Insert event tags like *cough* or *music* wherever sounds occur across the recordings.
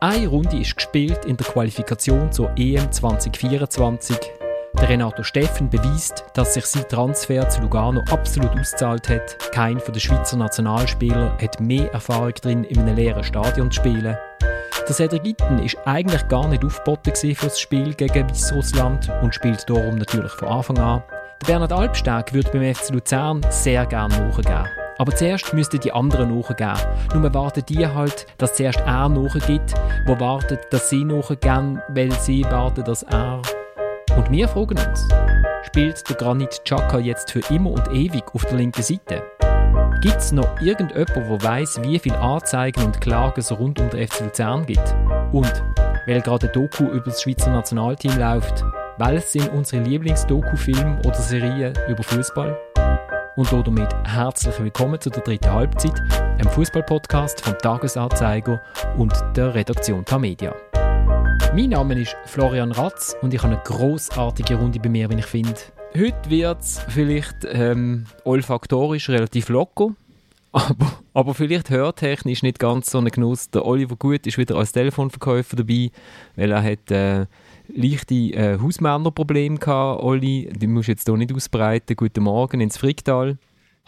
Eine Runde ist gespielt in der Qualifikation zur EM 2024. Der Renato Steffen beweist, dass sich sein Transfer zu Lugano absolut ausgezahlt hat. Kein von den Schweizer Nationalspielern hat mehr Erfahrung drin, in einem leeren Stadion zu spielen. Der Cedric Itten ist eigentlich gar nicht aufgeboten für das Spiel gegen Weißrussland und spielt darum natürlich von Anfang an. Der Bernhard Albsteg würde beim FC Luzern sehr gerne nachgeben. Aber zuerst müssten die anderen nachgeben. Nur warten die halt, dass zuerst er nachgibt, wo wartet, dass sie nachgeben, weil sie warten, dass er. Und wir fragen uns, spielt der Granit Xhaka jetzt für immer und ewig auf der linken Seite? Gibt es noch irgendjemand, der weiß, wie viele Anzeigen und Klagen es rund um den FC Luzern gibt? Und, weil gerade ein Doku über das Schweizer Nationalteam läuft, welches sind unsere Lieblings-Doku-Filme oder Serien über Fußball? Und damit herzlich willkommen zu der dritten Halbzeit, einem Fußball-Podcast vom Tagesanzeiger und der Redaktion Tamedia. Mein Name ist Florian Ratz und ich habe eine großartige Runde bei mir, wie ich finde. Heute wird es vielleicht ähm, olfaktorisch relativ locker, *laughs* aber, aber vielleicht hörtechnisch nicht ganz so ein Genuss. Der Oliver Gut ist wieder als Telefonverkäufer dabei, weil er hat äh, leichte äh, Hausmännerprobleme gehabt, Olli. Die musst du jetzt hier nicht ausbreiten. Guten Morgen ins Fricktal.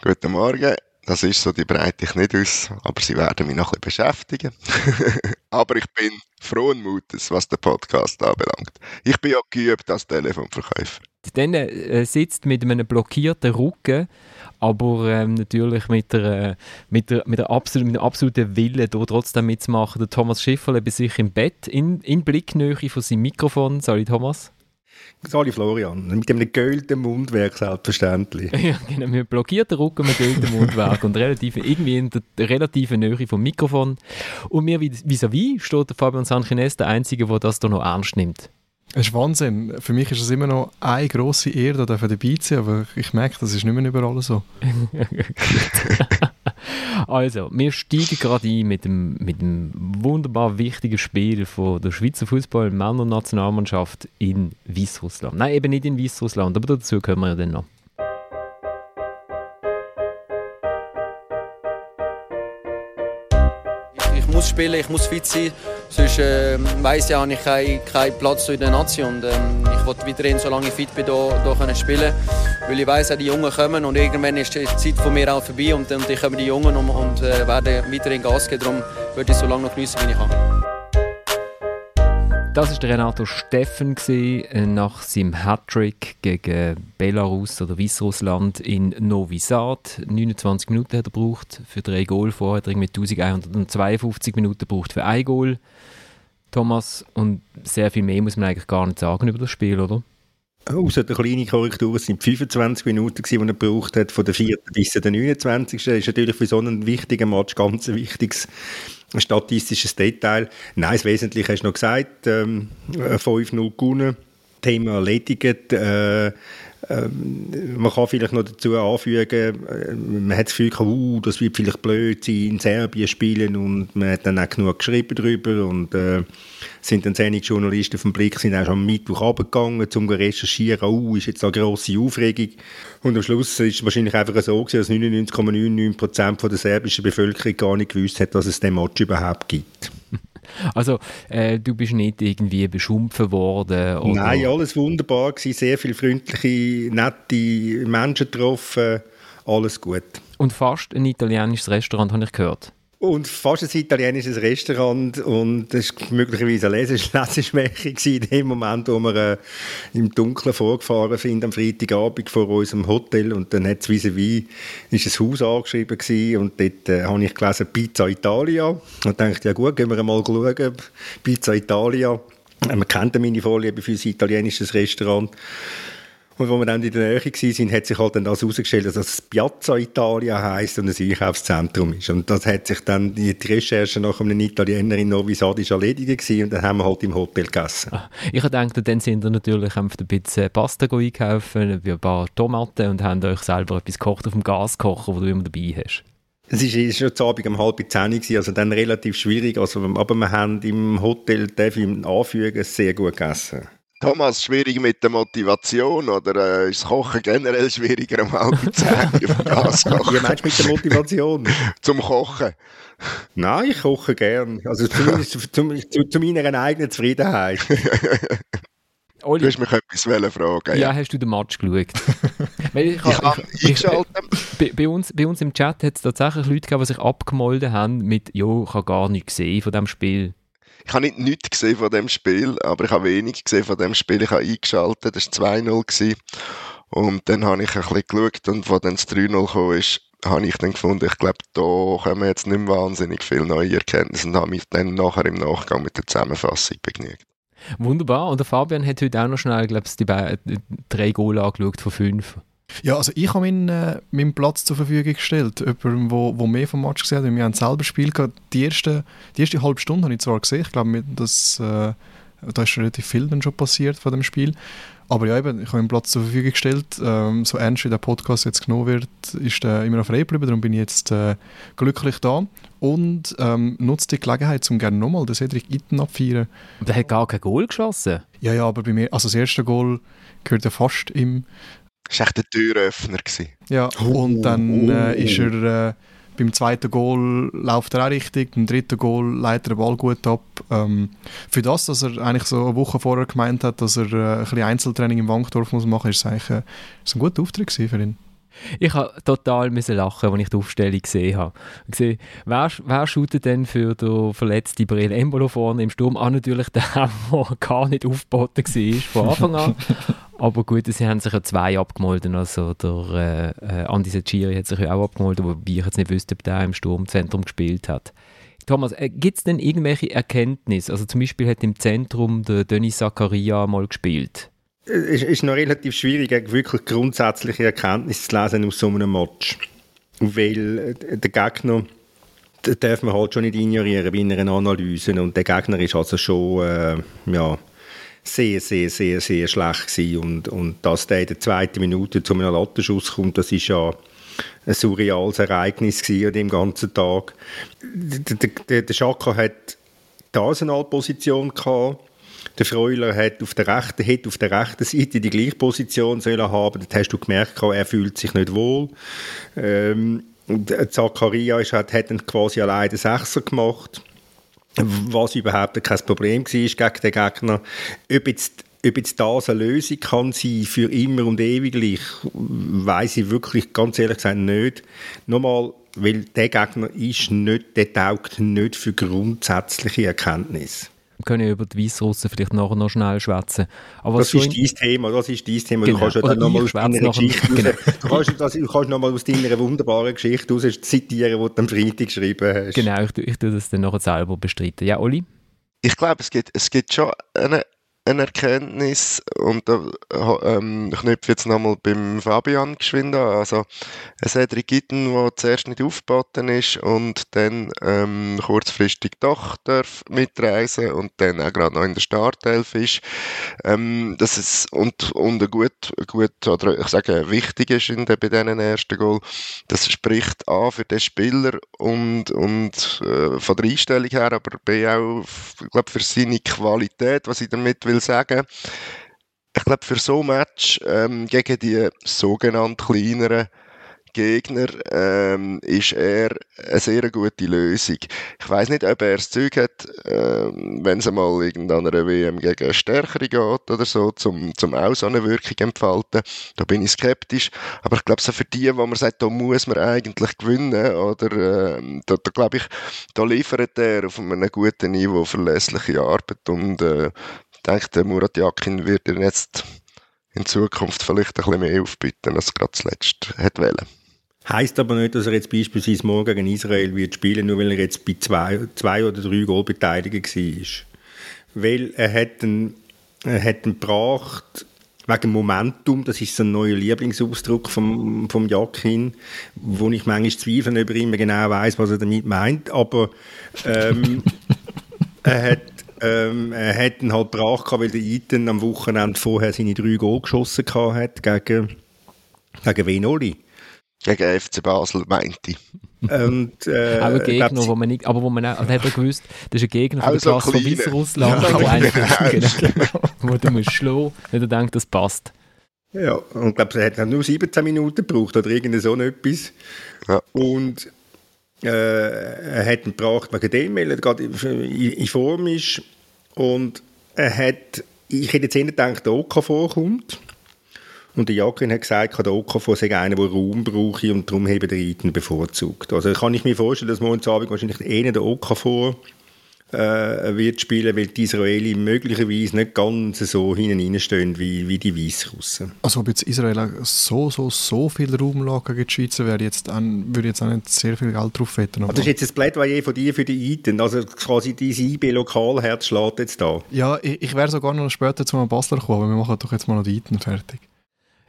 Guten Morgen. Das ist so, die breite ich nicht aus, aber sie werden mich noch ein bisschen beschäftigen. *laughs* aber ich bin frohen Mutes, was den Podcast anbelangt. Ich bin ja geübt als Telefonverkäufer. Dann äh, sitzt mit einem blockierten Rücken, aber ähm, natürlich mit, der, mit, der, mit, der absolut, mit absoluten Willen, hier trotzdem mitzumachen. Der Thomas Schifferle bei sich im Bett, in, in Blicknähe von seinem Mikrofon. Sorry, Thomas. Sali Florian, mit einem gölden Mundwerk selbstverständlich. *laughs* ja, genau, mit blockierten Rücken, mit gölden Mundwerk und relativ, irgendwie in der relativen Nähe vom Mikrofon. Und mir vis-à-vis -vis steht der Fabian Sanchines, der Einzige, der das hier noch ernst nimmt. Es ist Wahnsinn. Für mich ist es immer noch eine grosse Ehre, da dabei zu sein, aber ich merke, das ist nicht mehr überall so. *laughs* also, wir steigen gerade ein mit dem, mit dem wunderbar wichtigen Spiel von der Schweizer Fußball-Männer-Nationalmannschaft in Weißrussland. Nein, eben nicht in Weißrussland, aber dazu kommen wir ja dann noch. Muss spielen, ich muss fit sein. Sonst äh, weiss ich, habe ich keinen kein Platz in der Nation. Und, ähm, ich will weiterhin, solange ich fit bin, hier, hier können spielen Weil ich weiss, die Jungen kommen und irgendwann ist die Zeit von mir auch vorbei und, und ich komme die Jungen und, und äh, werde weiterhin Gas geben. Darum würde ich so lange noch geniessen, wie ich kann. Das war Renato Steffen äh, nach seinem Hattrick gegen Belarus oder Weißrussland in Novi Sad. 29 Minuten hat er gebraucht für drei Goal. Vorher hat mit 1152 Minuten gebraucht für ein Goal. Thomas, und sehr viel mehr muss man eigentlich gar nicht sagen über das Spiel, oder? Außer der kleine Korrektur, es sind 25 Minuten, die er gebraucht hat, von der 4. bis zur 29. Das ist natürlich für so einen wichtigen Match ganz wichtiges statistisches Detail. Nein, das Wesentliche hast du noch gesagt, ähm, 5-0 gewonnen, Thema erledigt, äh, ähm, man kann vielleicht noch dazu anfügen, äh, man hat das Gefühl, uh, das wird vielleicht blöd sein, in Serbien spielen und man hat dann auch genug geschrieben darüber und äh, sind dann einige Journalisten vom Blick sind auch schon am Mittwoch runtergegangen, um zu recherchieren, uh, ist jetzt eine grosse Aufregung und am Schluss ist es wahrscheinlich einfach so gewesen, dass 99,99% der serbischen Bevölkerung gar nicht gewusst hat, dass es den Match überhaupt gibt. Also, äh, du bist nicht irgendwie beschumpfen worden? Oder? Nein, alles wunderbar gewesen, sehr viele freundliche, nette Menschen getroffen, alles gut. Und fast ein italienisches Restaurant, habe ich gehört. Und fast ein italienisches Restaurant. Und das war möglicherweise eine Leseschwäche *laughs* in dem Moment, wo wir äh, im Dunkeln vorgefahren sind am Freitagabend vor unserem Hotel. Und dann hat es vis-à-vis ist ein Haus angeschrieben gewesen, und dort äh, habe ich gelesen Pizza Italia. Und dachte, ja gut, gehen wir mal schauen, Pizza Italia. Man kennt meine Vorliebe für ein italienisches Restaurant und als wir dann in der Nähe waren, hat sich halt dann das herausgestellt, dass das Piazza Italia heisst und ein Einkaufszentrum ist. Und das hat sich dann, die Recherche nach einem Italiener in Novi Sad ist erledigt gewesen, und dann haben wir halt im Hotel gegessen. Ah, ich dachte, dann sind wir natürlich ein bisschen Pasta einkaufen, ein paar Tomaten und haben euch selber etwas gekocht auf dem Gaskocher, wo du immer dabei hast. Es war schon zu Abend um halb zehn, also dann relativ schwierig. Also, aber wir haben im Hotel, darf ich anfügen, sehr gut gegessen. Thomas, schwierig mit der Motivation oder äh, ist das Kochen generell schwieriger um halb zehn auf Gas kochen? Wie meinst du mit der Motivation? Zum Kochen. Nein, ich koche gern. Also zumindest zu, zu, zu meiner eigenen Zufriedenheit. *laughs* Oli, du hast mich etwas fragen. Ja, ja, hast du den Match geschaut? *laughs* ich, ich habe eingeschaltet. Bei, bei, uns, bei uns im Chat hat es tatsächlich Leute gegeben, die sich abgemolden haben mit «Jo, ich habe gar nichts gesehen von diesem Spiel». Ich habe nicht nichts gesehen von dem Spiel, aber ich habe wenig gesehen von dem Spiel. Ich habe eingeschaltet, das war 2-0 und dann habe ich ein bisschen geschaut und wo dann das 3-0 kam, habe ich dann gefunden, ich glaube, da kommen jetzt nicht mehr wahnsinnig viele neue Erkenntnisse und habe mich dann nachher im Nachgang mit der Zusammenfassung begnügt. Wunderbar. Und der Fabian hat heute auch noch schnell, glaube ich, die drei Goal angeschaut von fünf. Ja, also ich habe meinen, äh, meinen Platz zur Verfügung gestellt. Jemandem, wo, wo mehr vom Match gesehen hat. Wir haben selber Spiel gehabt. Die erste, die erste halbe Stunde habe ich zwar gesehen. Ich glaube, das, äh, da ist relativ viel dann schon passiert von dem Spiel. Aber ja, eben, ich habe meinen Platz zur Verfügung gestellt. Ähm, so ernst wie der Podcast jetzt genommen wird, ist er immer noch frei geblieben. Darum bin ich jetzt äh, glücklich da. Und ähm, nutze die Gelegenheit, um gerne nochmal den Cedric Itten abfeiern. Der hat gar kein Goal geschossen? Ja, ja, aber bei mir, also das erste Goal gehört ja fast im... Das war echt der Türöffner. Gewesen. Ja, und dann äh, ist er... Äh, beim zweiten Goal läuft er auch richtig, beim dritten Goal leitet er den Ball gut ab. Ähm, für das, dass er eigentlich so eine Woche vorher gemeint hat, dass er äh, ein bisschen Einzeltraining im Wankdorf muss machen muss, ist es eigentlich äh, ist ein guter Auftritt für ihn. Ich habe total müssen lachen, als ich die Aufstellung gesehen habe. Gesehen, wer, wer shootet denn für den verletzten Brill Embolo vorne im Sturm? Auch natürlich der, *laughs* der gar nicht aufgeboten war von Anfang an. *laughs* Aber gut, sie haben sich ja zwei abgemolden. Also der äh, äh Andi Secchiri hat sich ja auch abgemolden, wobei ich jetzt nicht wüsste, ob der im Sturmzentrum gespielt hat. Thomas, äh, gibt es denn irgendwelche Erkenntnisse? Also zum Beispiel hat im Zentrum der Denis Zakaria mal gespielt. Es ist noch relativ schwierig, wirklich grundsätzliche Erkenntnisse zu lesen aus so einem Match. Weil äh, der Gegner darf man halt schon nicht ignorieren bei einer Analyse. Und der Gegner ist also schon äh, ja, sehr, sehr, sehr, sehr schlecht gewesen. Und, und dass der in der zweiten Minute zu einem Lattenschuss kommt, das ist ja ein surreales Ereignis an dem ganzen Tag. Der, der, der Schaka hat die Arsenalposition gehabt. Der Freuler hat auf der rechten, hat auf der rechten Seite die gleiche Position sollen haben. Das hast du gemerkt, er fühlt sich nicht wohl. Ähm, Zacharias hat, hat dann quasi alleine den Sechser gemacht was überhaupt kein Problem war gegen den Gegner. Ob jetzt, ob jetzt das eine Lösung kann sein für immer und ewiglich, weiß ich wirklich ganz ehrlich gesagt nicht. Nochmal, weil der Gegner ist nicht, der taugt nicht für grundsätzliche Erkenntnisse. Können über die Weißrussen vielleicht nachher noch schnell schwätzen. das ist dein Thema, das ist dein Thema. Genau. Du kannst ja nochmal aus deiner Geschichte genau. du kannst, das, du kannst nochmal aus deiner wunderbaren Geschichte raus zitieren, die du am Freitag geschrieben hast. Genau, ich, ich tue das dann nachher selber bestreiten. Ja, Oli? Ich glaube, es gibt, es gibt schon eine eine Erkenntnis und da ähm, knüpfe jetzt nochmal beim Fabian geschwind an. Also ein Cedric Gitten, der zuerst nicht aufgeboten ist und dann ähm, kurzfristig doch darf mitreisen und dann auch gerade noch in der Startelf ist. Ähm, das ist und, und gut, gut oder ich sage wichtig ist in der, bei diesen ersten Goal. Das spricht an für den Spieler und, und äh, von der Einstellung her, aber B auch, ich glaube, für seine Qualität, was ich damit will sagen. Ich glaube, für so ein Match ähm, gegen die sogenannten kleineren Gegner ähm, ist er eine sehr gute Lösung. Ich weiß nicht, ob er das Zeug hat, ähm, wenn es mal irgendeiner WM gegen eine stärkere geht oder so, zum, zum auch so eine Wirkung entfalten. Da bin ich skeptisch. Aber ich glaube, so für die, wo man sagt, da muss man eigentlich gewinnen, oder äh, da, da glaube ich, da liefert er auf einem guten Niveau verlässliche Arbeit und äh, denke, der Murat Yakin wird er jetzt in Zukunft vielleicht ein bisschen mehr aufbieten, als er gerade zuletzt hat wollen. Heißt aber nicht, dass er jetzt beispielsweise morgen gegen Israel wird spielen, nur weil er jetzt bei zwei, zwei oder drei Goal beteiligt war. Weil er hat einen, er hat einen gebracht, wegen Momentum, das ist so ein neuer Lieblingsausdruck vom, vom Jakin, wo ich manchmal zweifle, ob er immer genau weiß, was er damit meint, aber ähm, *laughs* er hat ähm, er hat ihn halt gebracht, weil der Iten am Wochenende vorher seine drei Goal geschossen hat gegen, gegen wen, Oli? Gegen FC Basel, meinte ich. Und, äh, auch ein Gegner, glaub, wo man nicht, aber wo man auch, also hat er gewusst, das ist ein Gegner von der Klasse von. Weißrussland, Ja, wo genau. *laughs* genau, wo du musst schlagen, wenn du denkst, das passt. Ja, und ich glaube, er hat nur 17 Minuten gebraucht oder irgend so etwas. Ja. Und er hat ihn gebracht wegen dem, weil er gerade in, Form ist. Und er hat, ich hätte jetzt eher gedacht, der Okafor kommt. Und der Jakin hat gesagt, der Okafor sei einer, der Raum brauche und darum habe der Eiten bevorzugt. Also kann ich mir vorstellen, dass morgen Abend wahrscheinlich eher der Okafor äh, wird spielen, weil die Israeli möglicherweise nicht ganz so hinten reinstehen wie, wie die Weißrussen. Also ob jetzt Israel so, so, so viel Raum gegen die Schweizer, wäre jetzt an, würde jetzt auch nicht sehr viel Geld drauf wetten. Also das ist jetzt ein Plädoyer von dir für die Eiten. Also quasi dein IB-Lokalherz schlägt jetzt da. ja, ich, ich wäre sogar noch später zu einem Basler gekommen, aber wir machen doch jetzt mal noch die Iten fertig.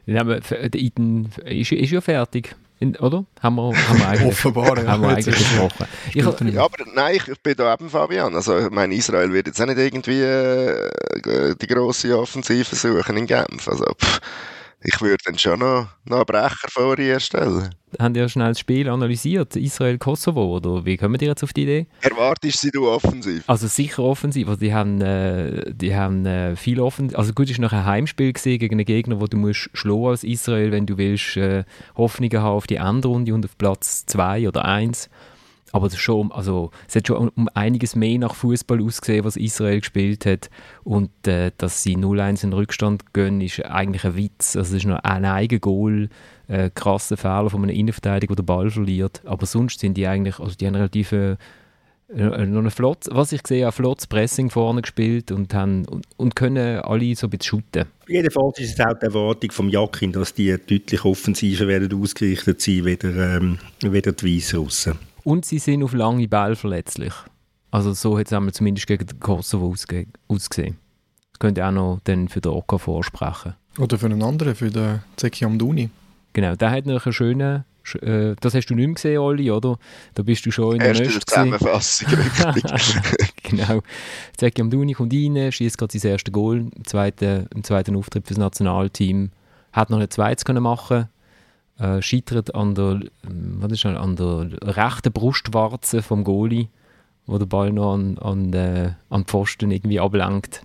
Ja, aber der Iten ist, ist ja fertig, in, oder? Haben wir, haben wir eigentlich, Offenbar, ja. haben wir eigentlich besprochen. Ich, Ja, aber nein, ich, ich bin da eben Fabian. Also, ich meine, Israel wird jetzt auch nicht irgendwie äh, die grosse Offensive suchen in Genf. Also, pff, ich würde dann schon noch, noch einen Brecher vor ihr stellen. haben ja schnell das Spiel analysiert, Israel-Kosovo, oder wie kommen die jetzt auf die Idee? Erwartest sie du offensiv? Also sicher offensiv, also die haben, äh, die haben äh, viel offen, also gut, es war noch ein Heimspiel gewesen gegen einen Gegner, wo du musst schlagen als Israel, wenn du willst äh, Hoffnungen haben auf die Endrunde und auf Platz 2 oder 1. Aber ist schon, also, es hat schon um, einiges mehr nach Fußball ausgesehen, was Israel gespielt hat. Und äh, dass sie 0-1 in den Rückstand gehen, ist eigentlich ein Witz. Also es ist noch ein Eigengoal, äh, krasser Fehler von einem Innenverteidiger, der den Ball verliert. Aber sonst sind die eigentlich, also die haben relativ äh, äh, noch eine Flotz, was ich sehe, ein flottes Pressing vorne gespielt und, haben, und, und können alle so ein bisschen shooten. Jedenfalls ist es auch die Erwartung vom Jakin, dass die deutlich offensiver werden ausgerichtet sein, weder, ähm, weder die Weißrussen. Und sie sind auf lange Bälle verletzlich. Also so hat es einmal zumindest gegen den Kosovo ausge ausgesehen. Das könnte auch noch dann für den Oka vorsprechen. Oder für einen anderen, für den Zeki Amdouni. Genau, der hat noch einen schönen, sch- äh, das hast du nicht mehr gesehen, Olli, oder? Da bist du schon in der Erste. Zusammenfassung, *laughs* genau. Zeki Amdouni kommt rein, schießt gerade sein erstes Goal, im zweiten, im zweiten Auftritt für das Nationalteam. Hat noch ein zweites können machen äh, scheitert an der, was ist das, an der rechten Brustwarze vom Goalie, wo der Ball noch an, an, äh, an den Pfosten irgendwie ablenkt.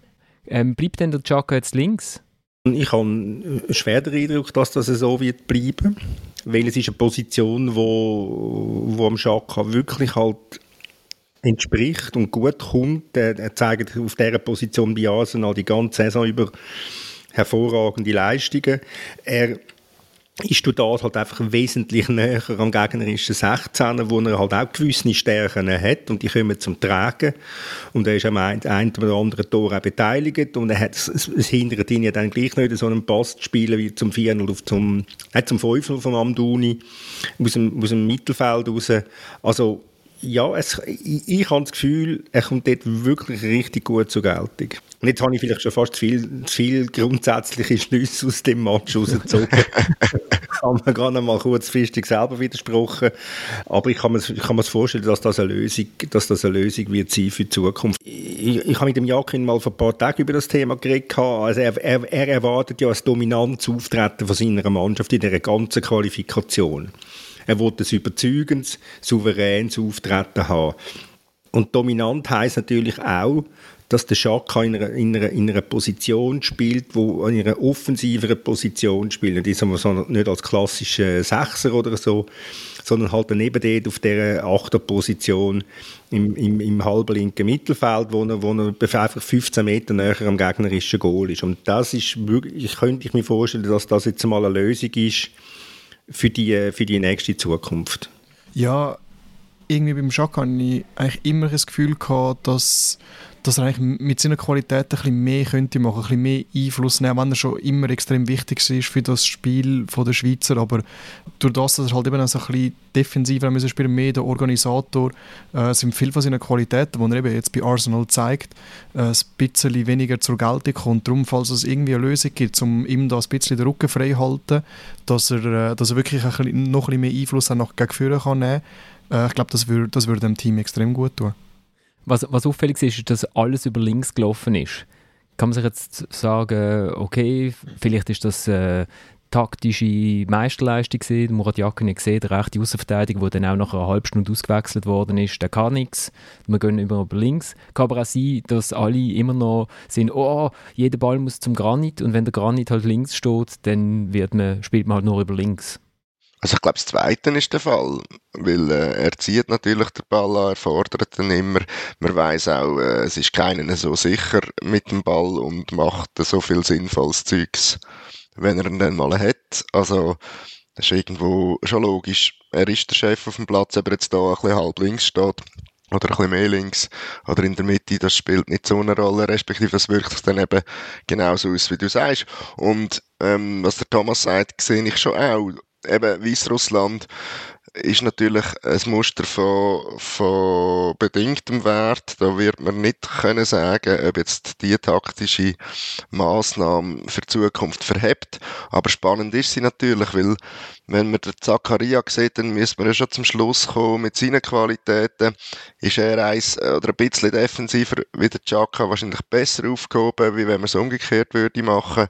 Ähm, bleibt denn der Chaka jetzt links? Ich habe einen schweren Eindruck, dass das so wird bleiben, weil es ist eine Position, wo, wo am Schaka wirklich halt entspricht und gut kommt. Er, er zeigt auf dieser Position bei Arsenal die ganze Saison über hervorragende Leistungen. Er ist durch das halt einfach wesentlich näher am gegnerischen 16er, wo er halt auch gewisse Stärken hat und die kommen zum Tragen und er ist am ein, ein oder anderen Tor auch beteiligt und er hat, es, es hindert ihn ja dann gleich nicht, so einen Pass zu spielen wie zum 4-0 auf zum, äh, zum 5-0 von Amduni aus dem, aus dem Mittelfeld raus. Also ja, es, ich, ich habe das Gefühl, er kommt dort wirklich richtig gut zur Geltung. Und jetzt habe ich vielleicht schon fast zu viel, zu viel grundsätzliche Schlüsse aus dem Match rausgezogen. *laughs* ich habe mir gerade mal kurzfristig selber widersprochen. Aber ich kann mir, ich kann mir vorstellen, dass das eine Lösung, dass das eine Lösung wird sein für die Zukunft. Ich, ich habe mit dem Jakin mal vor ein paar Tagen über das Thema geredet. Also er, er, er erwartet ja ein dominantes Auftreten von seiner Mannschaft in dieser ganzen Qualifikation. Er will ein überzeugendes, souveränes Auftreten haben. Und dominant heisst natürlich auch, dass der Schaka in einer, in, in einer Position spielt, wo in einer offensiveren Position spielt. Nicht, so, nicht als klassischer Sechser oder so, sondern halt daneben dort auf dieser Achterposition im, im, im halblinken Mittelfeld, wo er, wo er einfach 15 Meter näher am gegnerischen Goal ist. Und das ist wirklich, ich könnte mir vorstellen, dass das jetzt mal eine Lösung ist für die, für die nächste Zukunft. Ja, irgendwie beim Schaka hatte ich eigentlich immer das Gefühl gehabt, dass, dass er eigentlich mit seiner Qualität ein bisschen mehr könnte machen, ein bisschen mehr Einfluss nehmen, wenn er schon immer extrem wichtig war für das Spiel der Schweizer, aber durch das, dass er halt eben so ein bisschen defensiver müssen spielen, mehr der Organisator, äh, sind viele von seinen Qualitäten, die er eben jetzt bei Arsenal zeigt, äh, ein bisschen weniger zur Geltung kommt. Darum, falls es irgendwie eine Lösung gibt, um ihm da ein bisschen den Rücken frei zu halten, dass er, äh, dass er wirklich ein bisschen, noch ein bisschen mehr Einfluss auch nach gegen vorne kann nehmen kann, äh, ich glaube, das würde das würd dem Team extrem gut tun. Was, was auffällig ist, ist, dass alles über links gelaufen ist. Kann man sich jetzt sagen, okay, vielleicht ist das äh, taktische Meisterleistung gesehen. Murat Yakin gesehen, der rechte Außenverteidiger, der dann auch nach einer halben Stunde ausgewechselt worden ist, der kann nichts. Wir gehen über links. Kann aber auch sein, dass alle immer noch sind, oh, jeder Ball muss zum Granit und wenn der Granit halt links steht, dann wird man, spielt man halt nur über links. Also ich glaube, das Zweite ist der Fall, weil äh, er zieht natürlich den Ball an, er fordert ihn immer. Man weiß auch, äh, es ist keiner so sicher mit dem Ball und macht so viel sinnvolles Zeugs wenn er ihn dann mal hat. Also, das ist irgendwo schon logisch. Er ist der Chef auf dem Platz, aber jetzt da ein bisschen halb links steht oder ein bisschen mehr links oder in der Mitte, das spielt nicht so eine Rolle, respektive das wirkt sich dann eben genauso aus, wie du sagst. Und ähm, was der Thomas sagt, sehe ich schon auch. Eben Weißrussland ist natürlich ein Muster von, von bedingtem Wert. Da wird man nicht können sagen, ob jetzt die taktische Maßnahme für die Zukunft verhebt. Aber spannend ist sie natürlich, weil wenn man den Zakaria sieht, dann müssen wir ja schon zum Schluss kommen mit seinen Qualitäten. Ist er eins oder ein bisschen defensiver wie der Chaka wahrscheinlich besser aufgehoben, wie wenn man es umgekehrt würde machen.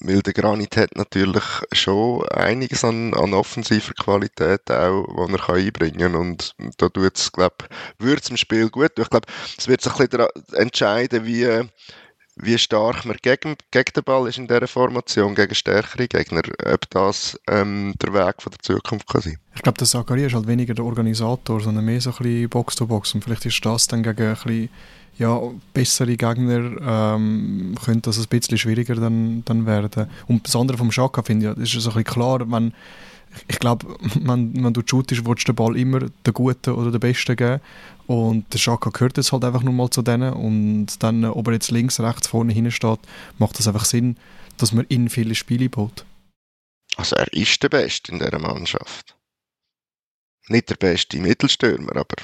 Weil der Granit hat natürlich schon einiges an, an offensiver Qualität auch, die er kann einbringen kann. Und da tut es, glaube würde es im Spiel gut. Ich glaube, es wird sich ein bisschen entscheiden, wie, wie stark man gegen, gegen den Ball ist in dieser Formation, gegen stärkere Gegner, ob das ähm, der Weg von der Zukunft kann sein. Ich glaube, der Zakaria ist halt weniger der Organisator, sondern mehr so ein bisschen Box-to-Box. Und vielleicht ist das dann gegen ein bisschen ja, bessere Gegner ähm, könnte das ein bisschen schwieriger dann, dann werden. Und das andere vom Schaka finde ich, ist so ein bisschen klar, wenn ich glaube, wenn, wenn du shootest, willst du den Ball immer den Guten oder den Besten geben. Und der Schaka gehört jetzt halt einfach nur mal zu denen. Und dann, ob er jetzt links, rechts, vorne hinten steht, macht das einfach Sinn, dass man in viele Spiele baut. Also er ist der Beste in dieser Mannschaft. Nicht der beste Mittelstürmer, aber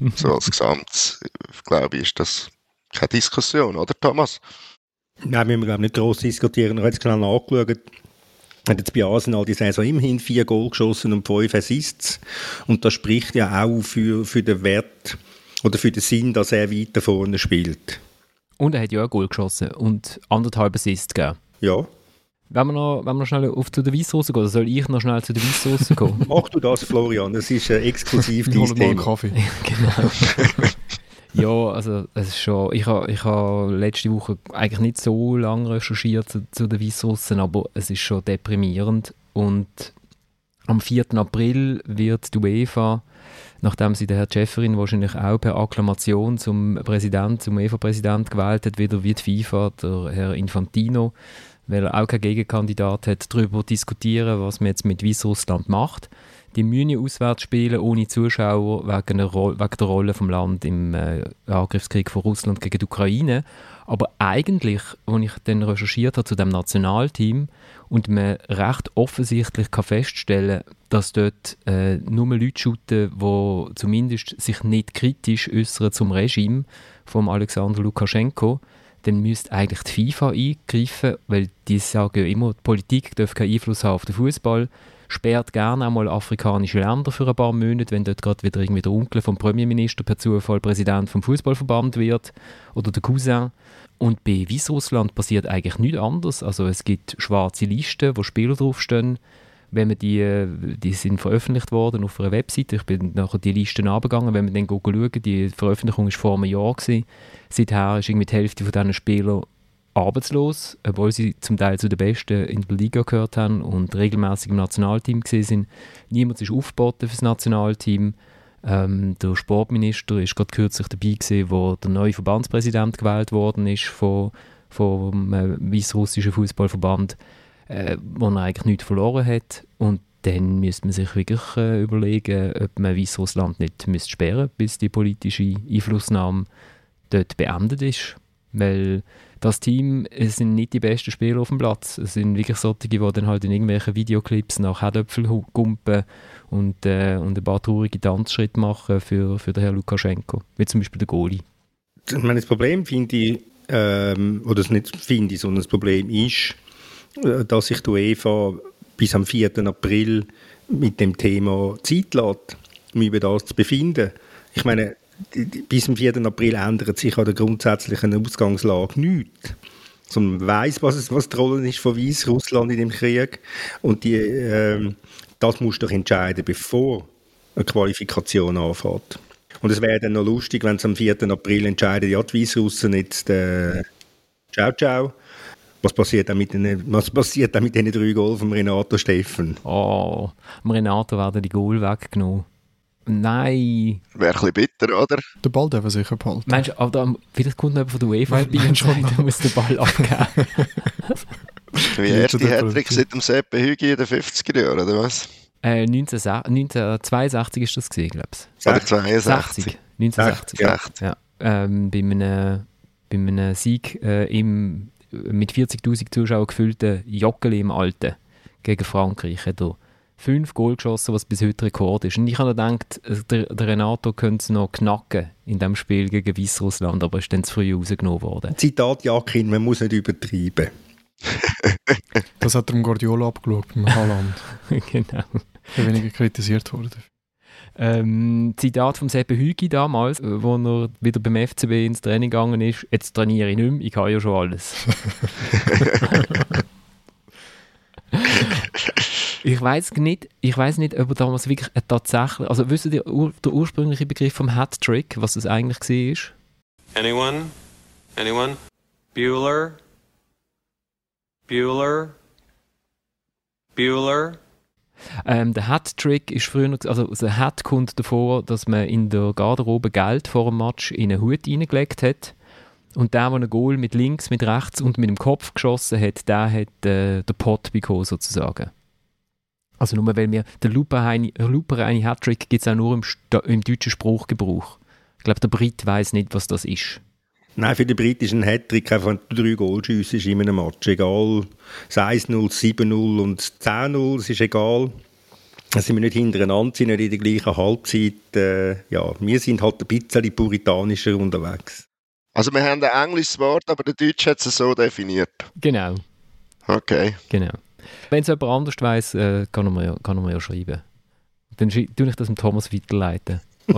*laughs* so als Gesamt, glaube ich, ist das keine Diskussion, oder Thomas? Nein, wir müssen nicht groß diskutieren. Ich habe jetzt schnell nachgeschaut hat jetzt bei Arsenal die Saison immerhin vier Goal geschossen und fünf Assists. Und das spricht ja auch für, für den Wert oder für den Sinn, dass er weiter vorne spielt. Und er hat ja ein Goal geschossen und anderthalb Assists gegeben. Ja. Wenn wir noch, wenn wir noch schnell auf zu der Weisssoße gehen, soll ich noch schnell zu der Weisssoße gehen? *laughs* Mach du das, Florian, das ist äh, exklusiv *laughs* dein Thema. Kaffee. *laughs* genau. Ja, also es ist schon, ich habe ich ha letzte Woche eigentlich nicht so lange recherchiert zu, zu den Weissrussen, aber es ist schon deprimierend und am 4. April wird die UEFA, nachdem sie den Herrn Schäferin wahrscheinlich auch per Akklamation zum Präsident, zum UEFA-Präsident gewählt hat, wieder wie die FIFA, der Herr Infantino, weil er auch keinen Gegenkandidat hat, darüber diskutieren, was man jetzt mit Weißrussland macht die Müni-Auswärtsspiele ohne Zuschauer wegen der, wegen der Rolle vom Land im äh, Angriffskrieg von Russland gegen die Ukraine. Aber eigentlich, als ich dann recherchiert habe zu dem Nationalteam und man recht offensichtlich kann feststellen dass dort äh, nur Leute shooten, die zumindest sich nicht kritisch äußern zum Regime von Alexander Lukaschenko, dann müsste eigentlich die FIFA eingreifen, weil die sagen ja immer, die Politik darf keinen Einfluss haben auf den Fußball sperrt gerne einmal afrikanische Länder für ein paar Monate, wenn dort gerade wieder irgendwie der Onkel vom Premierminister per Zufall Präsident vom Fußballverband wird oder der Cousin. Und bei Weißrussland passiert eigentlich nichts anderes. Also es gibt schwarze Listen, wo Spieler draufstehen. Wenn man die, die sind veröffentlicht worden auf einer Webseite. Ich bin nachher die Listen angegangen. Wenn man dann schauen, die Veröffentlichung war vor einem Jahr. Gewesen. Seither ist irgendwie die Hälfte von diesen Spielern arbeitslos, obwohl sie zum Teil zu den Besten in der Liga gehört haben und regelmäßig im Nationalteam sind. Niemand ist aufgeboten für das Nationalteam. Ähm, der Sportminister ist gerade kürzlich dabei gewesen, wo der neue Verbandspräsident gewählt worden ist von, vom äh, weißrussischen Fußballverband, äh, wo er eigentlich nichts verloren hat. Und dann müsste man sich wirklich äh, überlegen, ob man Weißrussland nicht müsste sperren bis die politische Einflussnahme dort beendet ist. Weil das Team es sind nicht die besten Spieler auf dem Platz. Es sind wirklich solche, die dann halt in irgendwelchen Videoclips nach Herdöpfel gumpen und, äh, und ein paar traurige Tanzschritte machen für, für den Herrn Lukaschenko, wie zum Beispiel der Goalie. Ich meine, das Problem finde ich, ähm, oder das nicht finde ich, sondern das Problem ist, dass sich die UEFA bis am 4. April mit dem Thema Zeit lässt, um über das zu befinden. Ich meine, bis zum 4. April ändert sich an der grundsätzlichen Ausgangslage nichts. sondern weiß, was, es, was die Rolle ist von Weißrussland in dem Krieg. Und die, ähm, das musst du doch entscheiden, bevor eine Qualifikation anfängt. Und es wäre dann noch lustig, wenn es am 4. April entscheiden, ja, die Weißrussen jetzt äh, Ciao, ciao. Was passiert dann mit den, was passiert dann mit den drei Goal von Renato Steffen? Oh, Renato werden die Goal weggenommen. Nein. Wäre ein bisschen bitter, oder? Den Ball dürfen wir sicher behalten. Meinst du, aber vielleicht kommt noch jemand von der UEFA mein und schon sagt, er muss den Ball abgeben. *laughs* Wie so der Hattrick seit dem Seppe Hügi in den 50er Jahren, oder was? äh, 19, 1962 ist das gesehen, glaube ich. Oder 62? 60. 1960. Ja. Ja. Ähm, bei, einem, bei einem Sieg äh, im mit 40'000 Zuschauern gefüllten Joggeli im Alten gegen Frankreich hat er fünf Goal geschossen, was bis heute Rekord ist. Und ich habe gedacht, der, der Renato könnte es noch knacken in dem Spiel gegen Weißrussland, aber ist dann zu früh rausgenommen worden. Zitat Jakin, man muss nicht übertreiben. Das hat er Guardiola abgeschaut, beim Haaland. *laughs* genau. Der weniger kritisiert wurde. Ähm, Zitat vom Seppe Hügi damals, äh, wo er wieder beim FCB ins Training gegangen ist, jetzt trainiere ich nicht mehr, ich habe ja schon alles. *laughs* ich weiß nicht, ich weiß nicht, ob er damals wirklich tatsächlich, also wisst ihr ur, der ursprüngliche Begriff vom Hat-Trick, was das eigentlich war? Anyone? Anyone? Bueller? Bueller? Bueller? Ähm, der Hat-Trick ist früher, also der Hat kommt davor, dass man in der Garderobe Geld vor dem Match in einen Hut reingelegt hat. Und der, der ein Goal mit links, mit rechts und mit dem Kopf geschossen hat, der hat äh, den Pot bekommen, sozusagen. Also nur weil wir den lupereine lupereine Hattrick gibt es auch nur im, im deutschen Spruchgebrauch. Ich glaube, der Brit weiß nicht, was das ist. Nein, für den britischen Hattrick einfach drei Goal schiessest in einem Match. Egal, es 1-0, 7-0 und 10-0, es ist egal. Da sind wir nicht hintereinander, sind nicht in der gleichen Halbzeit. Äh, ja, wir sind halt ein bisschen puritanischer unterwegs. Also wir haben ein englisches Wort, aber der Deutsche hat es so definiert. Genau, Okay. genau. Wenn es jemand anders weiss, äh, kann, er mir, ja- kann er mir ja schreiben. Dann tue ich das dem Thomas weiterleiten. *laughs*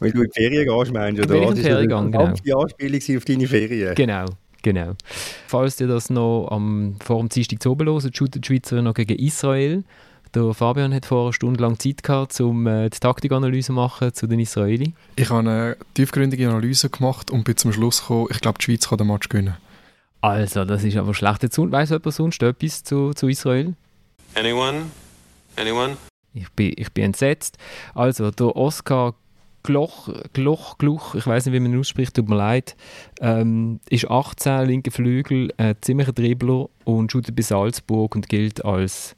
Wenn du in die Ferien gehst, meinst du, Wenn ich in oder? die Ferien gehe, genau. ganze Anspielung auf deine Ferien. Genau, genau. Falls ihr das noch am, vor dem Dienstag zu oben hört, shootet die Schweizer noch gegen Israel. Der Fabian hat vor einer Stunde lang Zeit gehabt, um äh, die Taktikanalyse zu machen zu den Israelis. Ich habe eine tiefgründige Analyse gemacht und bin zum Schluss gekommen, ich glaube, die Schweiz kann den Match gewinnen. Also, das ist aber schlecht. Jetzt weiss jemand sonst etwas zu, zu Israel? Anyone? Anyone? Ich bin, ich bin entsetzt. Also, der Oscar Gloch, Gloch, Gluch, ich weiß nicht, wie man ihn ausspricht, tut mir leid, ähm, ist 18, linker Flügel, ein ziemlicher Dribbler und shootet bei Salzburg und gilt als,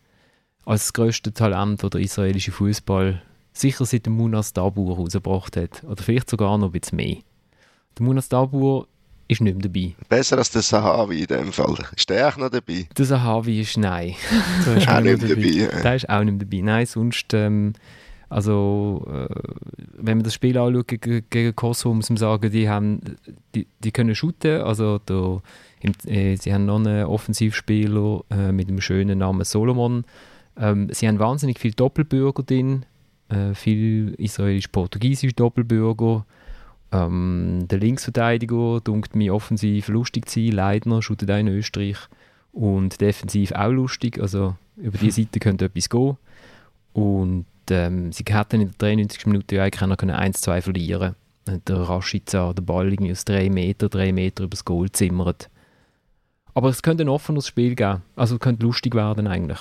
als das grösste Talent, das der israelische Fußball sicher seit dem Munas Dabur rausgebracht hat. Oder vielleicht sogar noch ein bisschen mehr. Der Munas Dabur ist nicht mehr dabei. Besser als der Sahavi in dem Fall. Ist der auch noch dabei? Der Sahavi ist nein. Da ist Auch auch nicht dabei. dabei. Der ist auch nicht mehr dabei. Nein, sonst, ähm, also, äh, wenn man das Spiel anschaut gegen, gegen Kosovo, muss man sagen, die, haben, die, die können shooten. Also, der, im, äh, sie haben noch einen Offensivspieler äh, mit dem schönen Namen Solomon. Ähm, sie haben wahnsinnig viele Doppelbürger drin, äh, viel israelisch-portugiesische Doppelbürger. Ähm, der Linksverteidiger dunkt mir offensiv lustig zu sein, Leidner, shootet auch in Österreich. Und defensiv auch lustig, also über die *laughs* Seite könnte etwas gehen. Und ähm, sie hätten in der 93. Minute ja eigentlich noch können 1-2 verlieren können. Der Rashica den Ball irgendwie aus 3 Meter, 3 Meter übers Goal zimmert. Aber es könnte ein offenes Spiel geben. Also es könnte lustig werden eigentlich.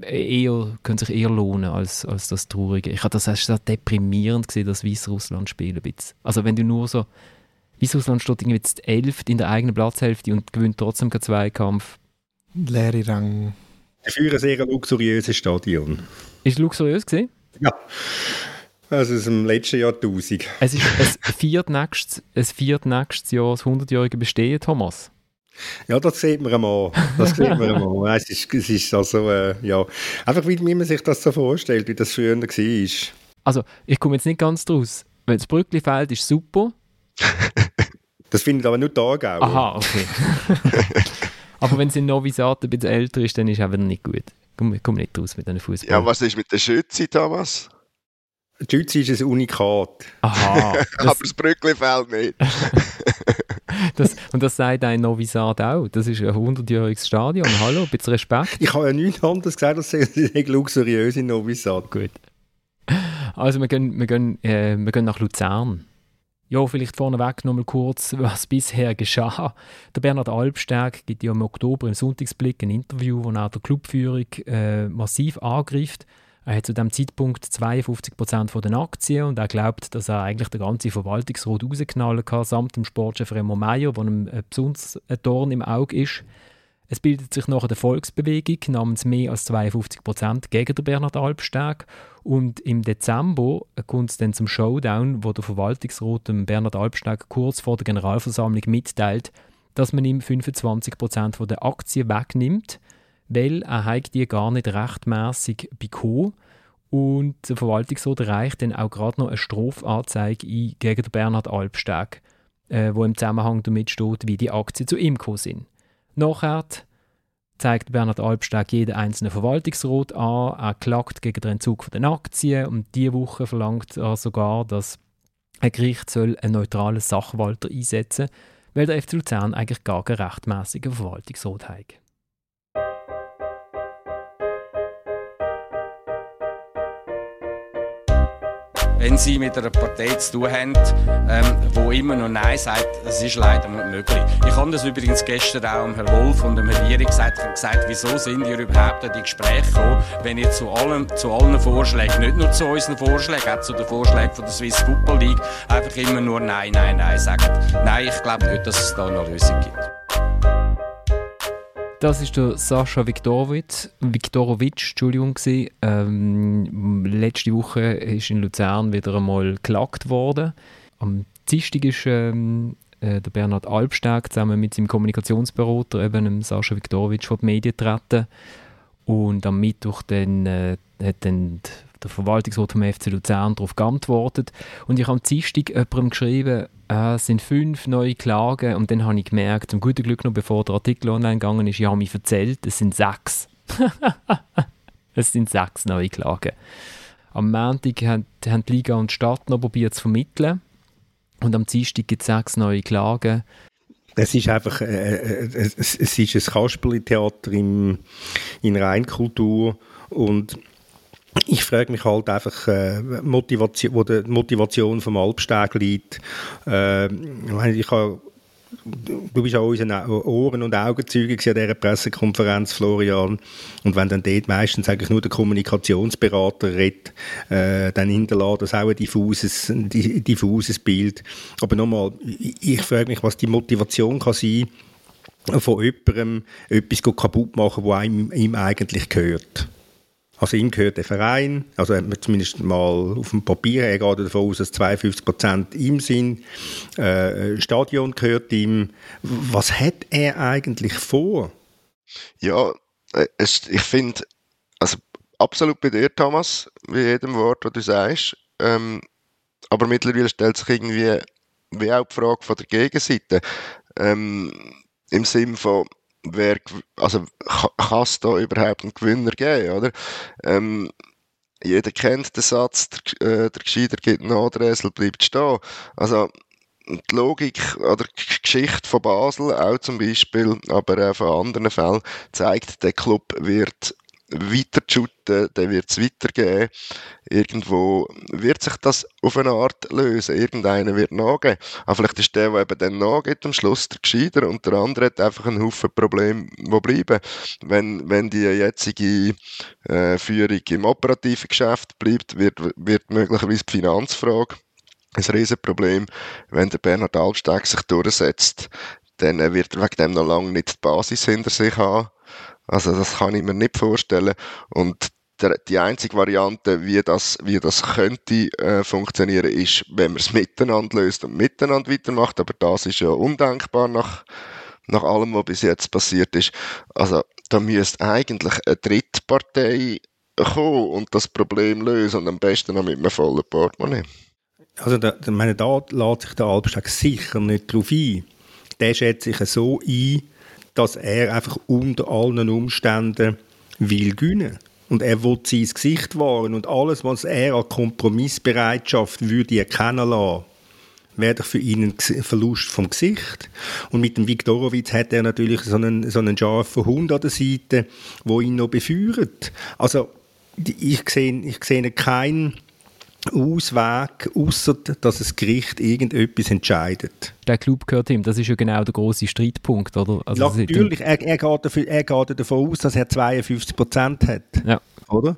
Eher, könnte sich eher lohnen als, als das Traurige. Ich habe das erst so deprimierend gesehen, das Weißrussland spielen. Also wenn du nur so Weißrussland steht irgendwie jetzt 11 in der eigenen Platzhälfte und gewinnt trotzdem keinen Zweikampf. Leere Rang. Dafür ein sehr luxuriöses Stadion. Ist luxuriös gesehen? Ja. Also aus dem letzten Jahrtausend. Es ist ein viertnächstes, ein viertnächstes Jahr das 100-jährige Bestehen, Thomas. Ja, das sieht man einmal. Das sieht man einmal. *laughs* Es ist, es ist also, äh, ja, einfach wie, man sich das so vorstellt, wie das früher war. Also, ich komme jetzt nicht ganz draus. Wenn das Brückli fehlt, ist super. *laughs* Das findet aber nur Aargauer. Aha, okay. *laughs* Aber wenn es in Novisat ein bisschen älter ist, dann ist es auch wieder nicht gut. Ich komme, ich komme nicht raus mit diesen Fußball. Ja, was ist mit der Schütze, Thomas? Schütz ist ein Unikat. Aha. *laughs* aber das Brückli fällt nicht. *laughs* Das, und das sagt ein Novisat auch. Das ist ein 100-jähriges Stadion. Hallo, ein bisschen Respekt. Ich habe ja nichts anderes gesagt, als es ein luxuriöse Novisat. Gut. Also wir gehen, wir, gehen, äh, wir gehen nach Luzern. Ja, vielleicht vorneweg noch mal kurz, *laughs* was bisher geschah. Der Bernhard Albsteg gibt ja im Oktober im Sonntagsblick ein Interview, wo er der Clubführung äh, massiv angreift. Er hat zu dem Zeitpunkt 52 Prozent den Aktien und er glaubt, dass er eigentlich den ganzen Verwaltungsrat rausknallen kann, samt dem Sportchef Remo Meyer, der einem äh, besonders ein Dorn im Auge ist. Es bildet sich nachher eine Volksbewegung namens mehr als 52 Prozent gegen den Bernhard Albsteg und im Dezember kommt es dann zum Showdown, wo der Verwaltungsrat dem Bernhard Albsteg kurz vor der Generalversammlung mitteilt, dass man ihm 25 Prozent der Aktien wegnimmt, weil er die gar nicht rechtmäßig bekommen und der Verwaltungsrat reicht dann auch gerade noch eine Strafanzeige ein gegen den Bernhard Albsteg, äh, wo im Zusammenhang damit steht, wie die Aktien zu ihm gekommen sind. Nachher zeigt Bernhard Albsteg jeden einzelnen Verwaltungsrat an. Er klagt gegen den Entzug der Aktien und diese Woche verlangt er sogar, dass ein Gericht soll einen neutralen Sachwalter einsetzen soll, weil der FC Luzern eigentlich gar keinen rechtmäßigen Verwaltungsrat hat. Wenn Sie mit einer Partei zu tun haben, ähm, wo immer noch Nein sagt, das ist leider nicht möglich. Ich habe das übrigens gestern auch dem Herrn Wolf und dem Herrn Vieri gesagt. Ich habe gesagt, wieso sind ihr überhaupt an die Gespräche gekommen, wenn ihr zu, allem, zu allen Vorschlägen, nicht nur zu unseren Vorschlägen, auch zu den Vorschlägen von der Swiss Football League, einfach immer nur Nein, Nein, Nein sagt. Nein, ich glaube nicht, dass es da noch Lösung gibt. Das ist der Sascha Viktorowitsch, Viktorowitsch Entschuldigung, ähm, letzte Woche ist in Luzern wieder einmal geklagt worden. Am Dienstag ist ähm, äh, der Bernhard Albsteg zusammen mit seinem Kommunikationsberater, eben dem Sascha Viktorowitsch, vor die Medien getreten. Und am Mittwoch dann, äh, hat dann der Verwaltungsrat vom FC Luzern darauf geantwortet. Und ich habe am Dienstag jemandem geschrieben, äh, es sind fünf neue Klagen. Und dann habe ich gemerkt, zum guten Glück noch bevor der Artikel online gegangen ist, ich habe mich erzählt, es sind sechs. *laughs* es sind sechs neue Klagen. Am Montag haben, haben die Liga und die Stadt noch probiert zu vermitteln. Und am Dienstag gibt es sechs neue Klagen. Es ist einfach, äh, äh es, es ist ein Kasperli-Theater in Reinkultur und ich frage mich halt einfach, äh, Motivation, wo die Motivation vom Alpsteg liegt. Äh, ich habe du bist an unseren Ohren und Augen Zeuge an dieser Pressekonferenz, Florian. Und wenn dann dort meistens eigentlich nur der Kommunikationsberater redet, äh, dann hinterlässt das auch ein diffuses, diffuses Bild. Aber nochmal, ich frage mich, was die Motivation kann sein von jemandem etwas kaputt machen, was ihm, ihm eigentlich gehört. Also ihm gehört der Verein, also zumindest mal auf dem Papier, er geht davon aus, dass 52 Prozent ihm sind. Äh, Stadion gehört ihm. Was hat er eigentlich vor? Ja, äh, es, ich finde, also absolut bei dir, Thomas, wie jedem Wort, was du sagst. Ähm, aber mittlerweile stellt sich irgendwie wie auch die Frage von der Gegenseite. Ähm, Im Sinne von, wer, also kann es da überhaupt einen Gewinner geben, oder? Ähm, jeder kennt den Satz, der, äh, der Gescheiter gibt einen der bleibt stehen. Also, die Logik oder die Geschichte von Basel, auch zum Beispiel, aber auch von anderen Fällen, zeigt, der Club wird weiter shooten, dann wird es weitergehen. Irgendwo wird sich das auf eine Art lösen. Irgendeiner wird nachgeben. Aber vielleicht ist der, der eben dann nachgeht, am Schluss der Gescheiter und der andere hat einfach einen Haufen Probleme, die bleiben. Wenn, wenn die jetzige äh, Führung im operativen Geschäft bleibt, wird, wird möglicherweise die Finanzfrage ein Riesenproblem. Wenn der Bernhard Albsteg sich durchsetzt, dann wird er wegen dem noch lange nicht die Basis hinter sich haben also das kann ich mir nicht vorstellen. Und der, die einzige Variante, wie das, wie das könnte äh, funktionieren, ist, wenn man es miteinander löst und miteinander weitermacht. Aber das ist ja undenkbar nach, nach allem, was bis jetzt passiert ist. Also da müsste eigentlich eine Drittpartei kommen und das Problem lösen und am besten noch mit einem vollen Portemonnaie. Also da, meine, da lädt sich der Albstag sicher nicht darauf ein. Der schätzt sich so ein, dass er einfach unter allen Umständen will gewinnen. und er will sein Gesicht wahren und alles, was er an Kompromissbereitschaft würde erkennen lassen, wäre für ihn ein Verlust vom Gesicht. Und mit dem Viktorowitz hat er natürlich so einen, so einen scharfen Hund an der Seite, wo ihn noch beführt. Also ich sehe, ich sehe keinen Ausweg, außer dass das Gericht irgendetwas entscheidet. Der Club gehört ihm, das ist ja genau der große Streitpunkt, oder? Also Natürlich, er, er, geht dafür, er geht davon aus, dass er 52 Prozent hat. Ja. Oder?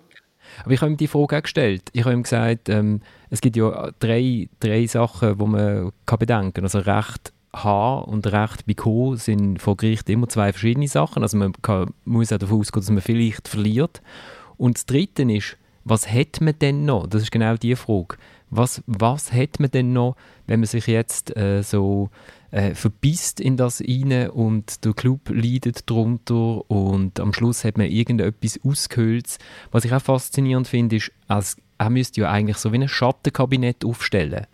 Aber ich habe ihm die Frage auch gestellt. Ich habe ihm gesagt, ähm, es gibt ja drei, drei Sachen, die man kann bedenken kann. Also Recht H und Recht bei Co sind vor Gericht immer zwei verschiedene Sachen. Also man kann, muss auch davon ausgehen, dass man vielleicht verliert. Und das Dritte ist, was hat man denn noch? Das ist genau die Frage. Was, was hat man denn noch, wenn man sich jetzt äh, so äh, verbisst in das rein und der Club leidet darunter und am Schluss hat man irgendetwas ausgehöhlt. Was ich auch faszinierend finde, ist, als, er müsste ja eigentlich so wie ein Schattenkabinett aufstellen.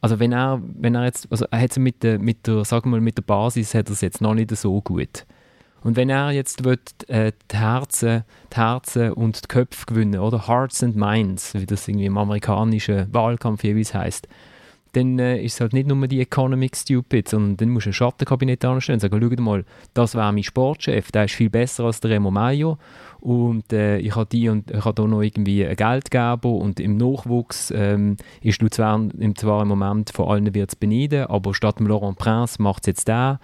Also wenn er, wenn er jetzt, also er hat mit der, mit der, sagen wir mal, mit der Basis hat er es jetzt noch nicht so gut. Und wenn er jetzt will, äh, die, Herzen, die Herzen und die Köpfe gewinnen, oder? Hearts and Minds, wie das irgendwie im amerikanischen Wahlkampf jeweils heißt, dann äh, ist es halt nicht nur die Economic Stupid, sondern dann musst du ein Schattenkabinett anstellen und sagen, schau mal, das wäre mein Sportchef, der ist viel besser als der Remo Mayo und äh, ich habe die und ich habe da noch irgendwie ein Geldgeber und im Nachwuchs ähm, ist Luzern im, zwar im Moment vor allem wird beneiden, aber statt dem Laurent Prince macht es jetzt der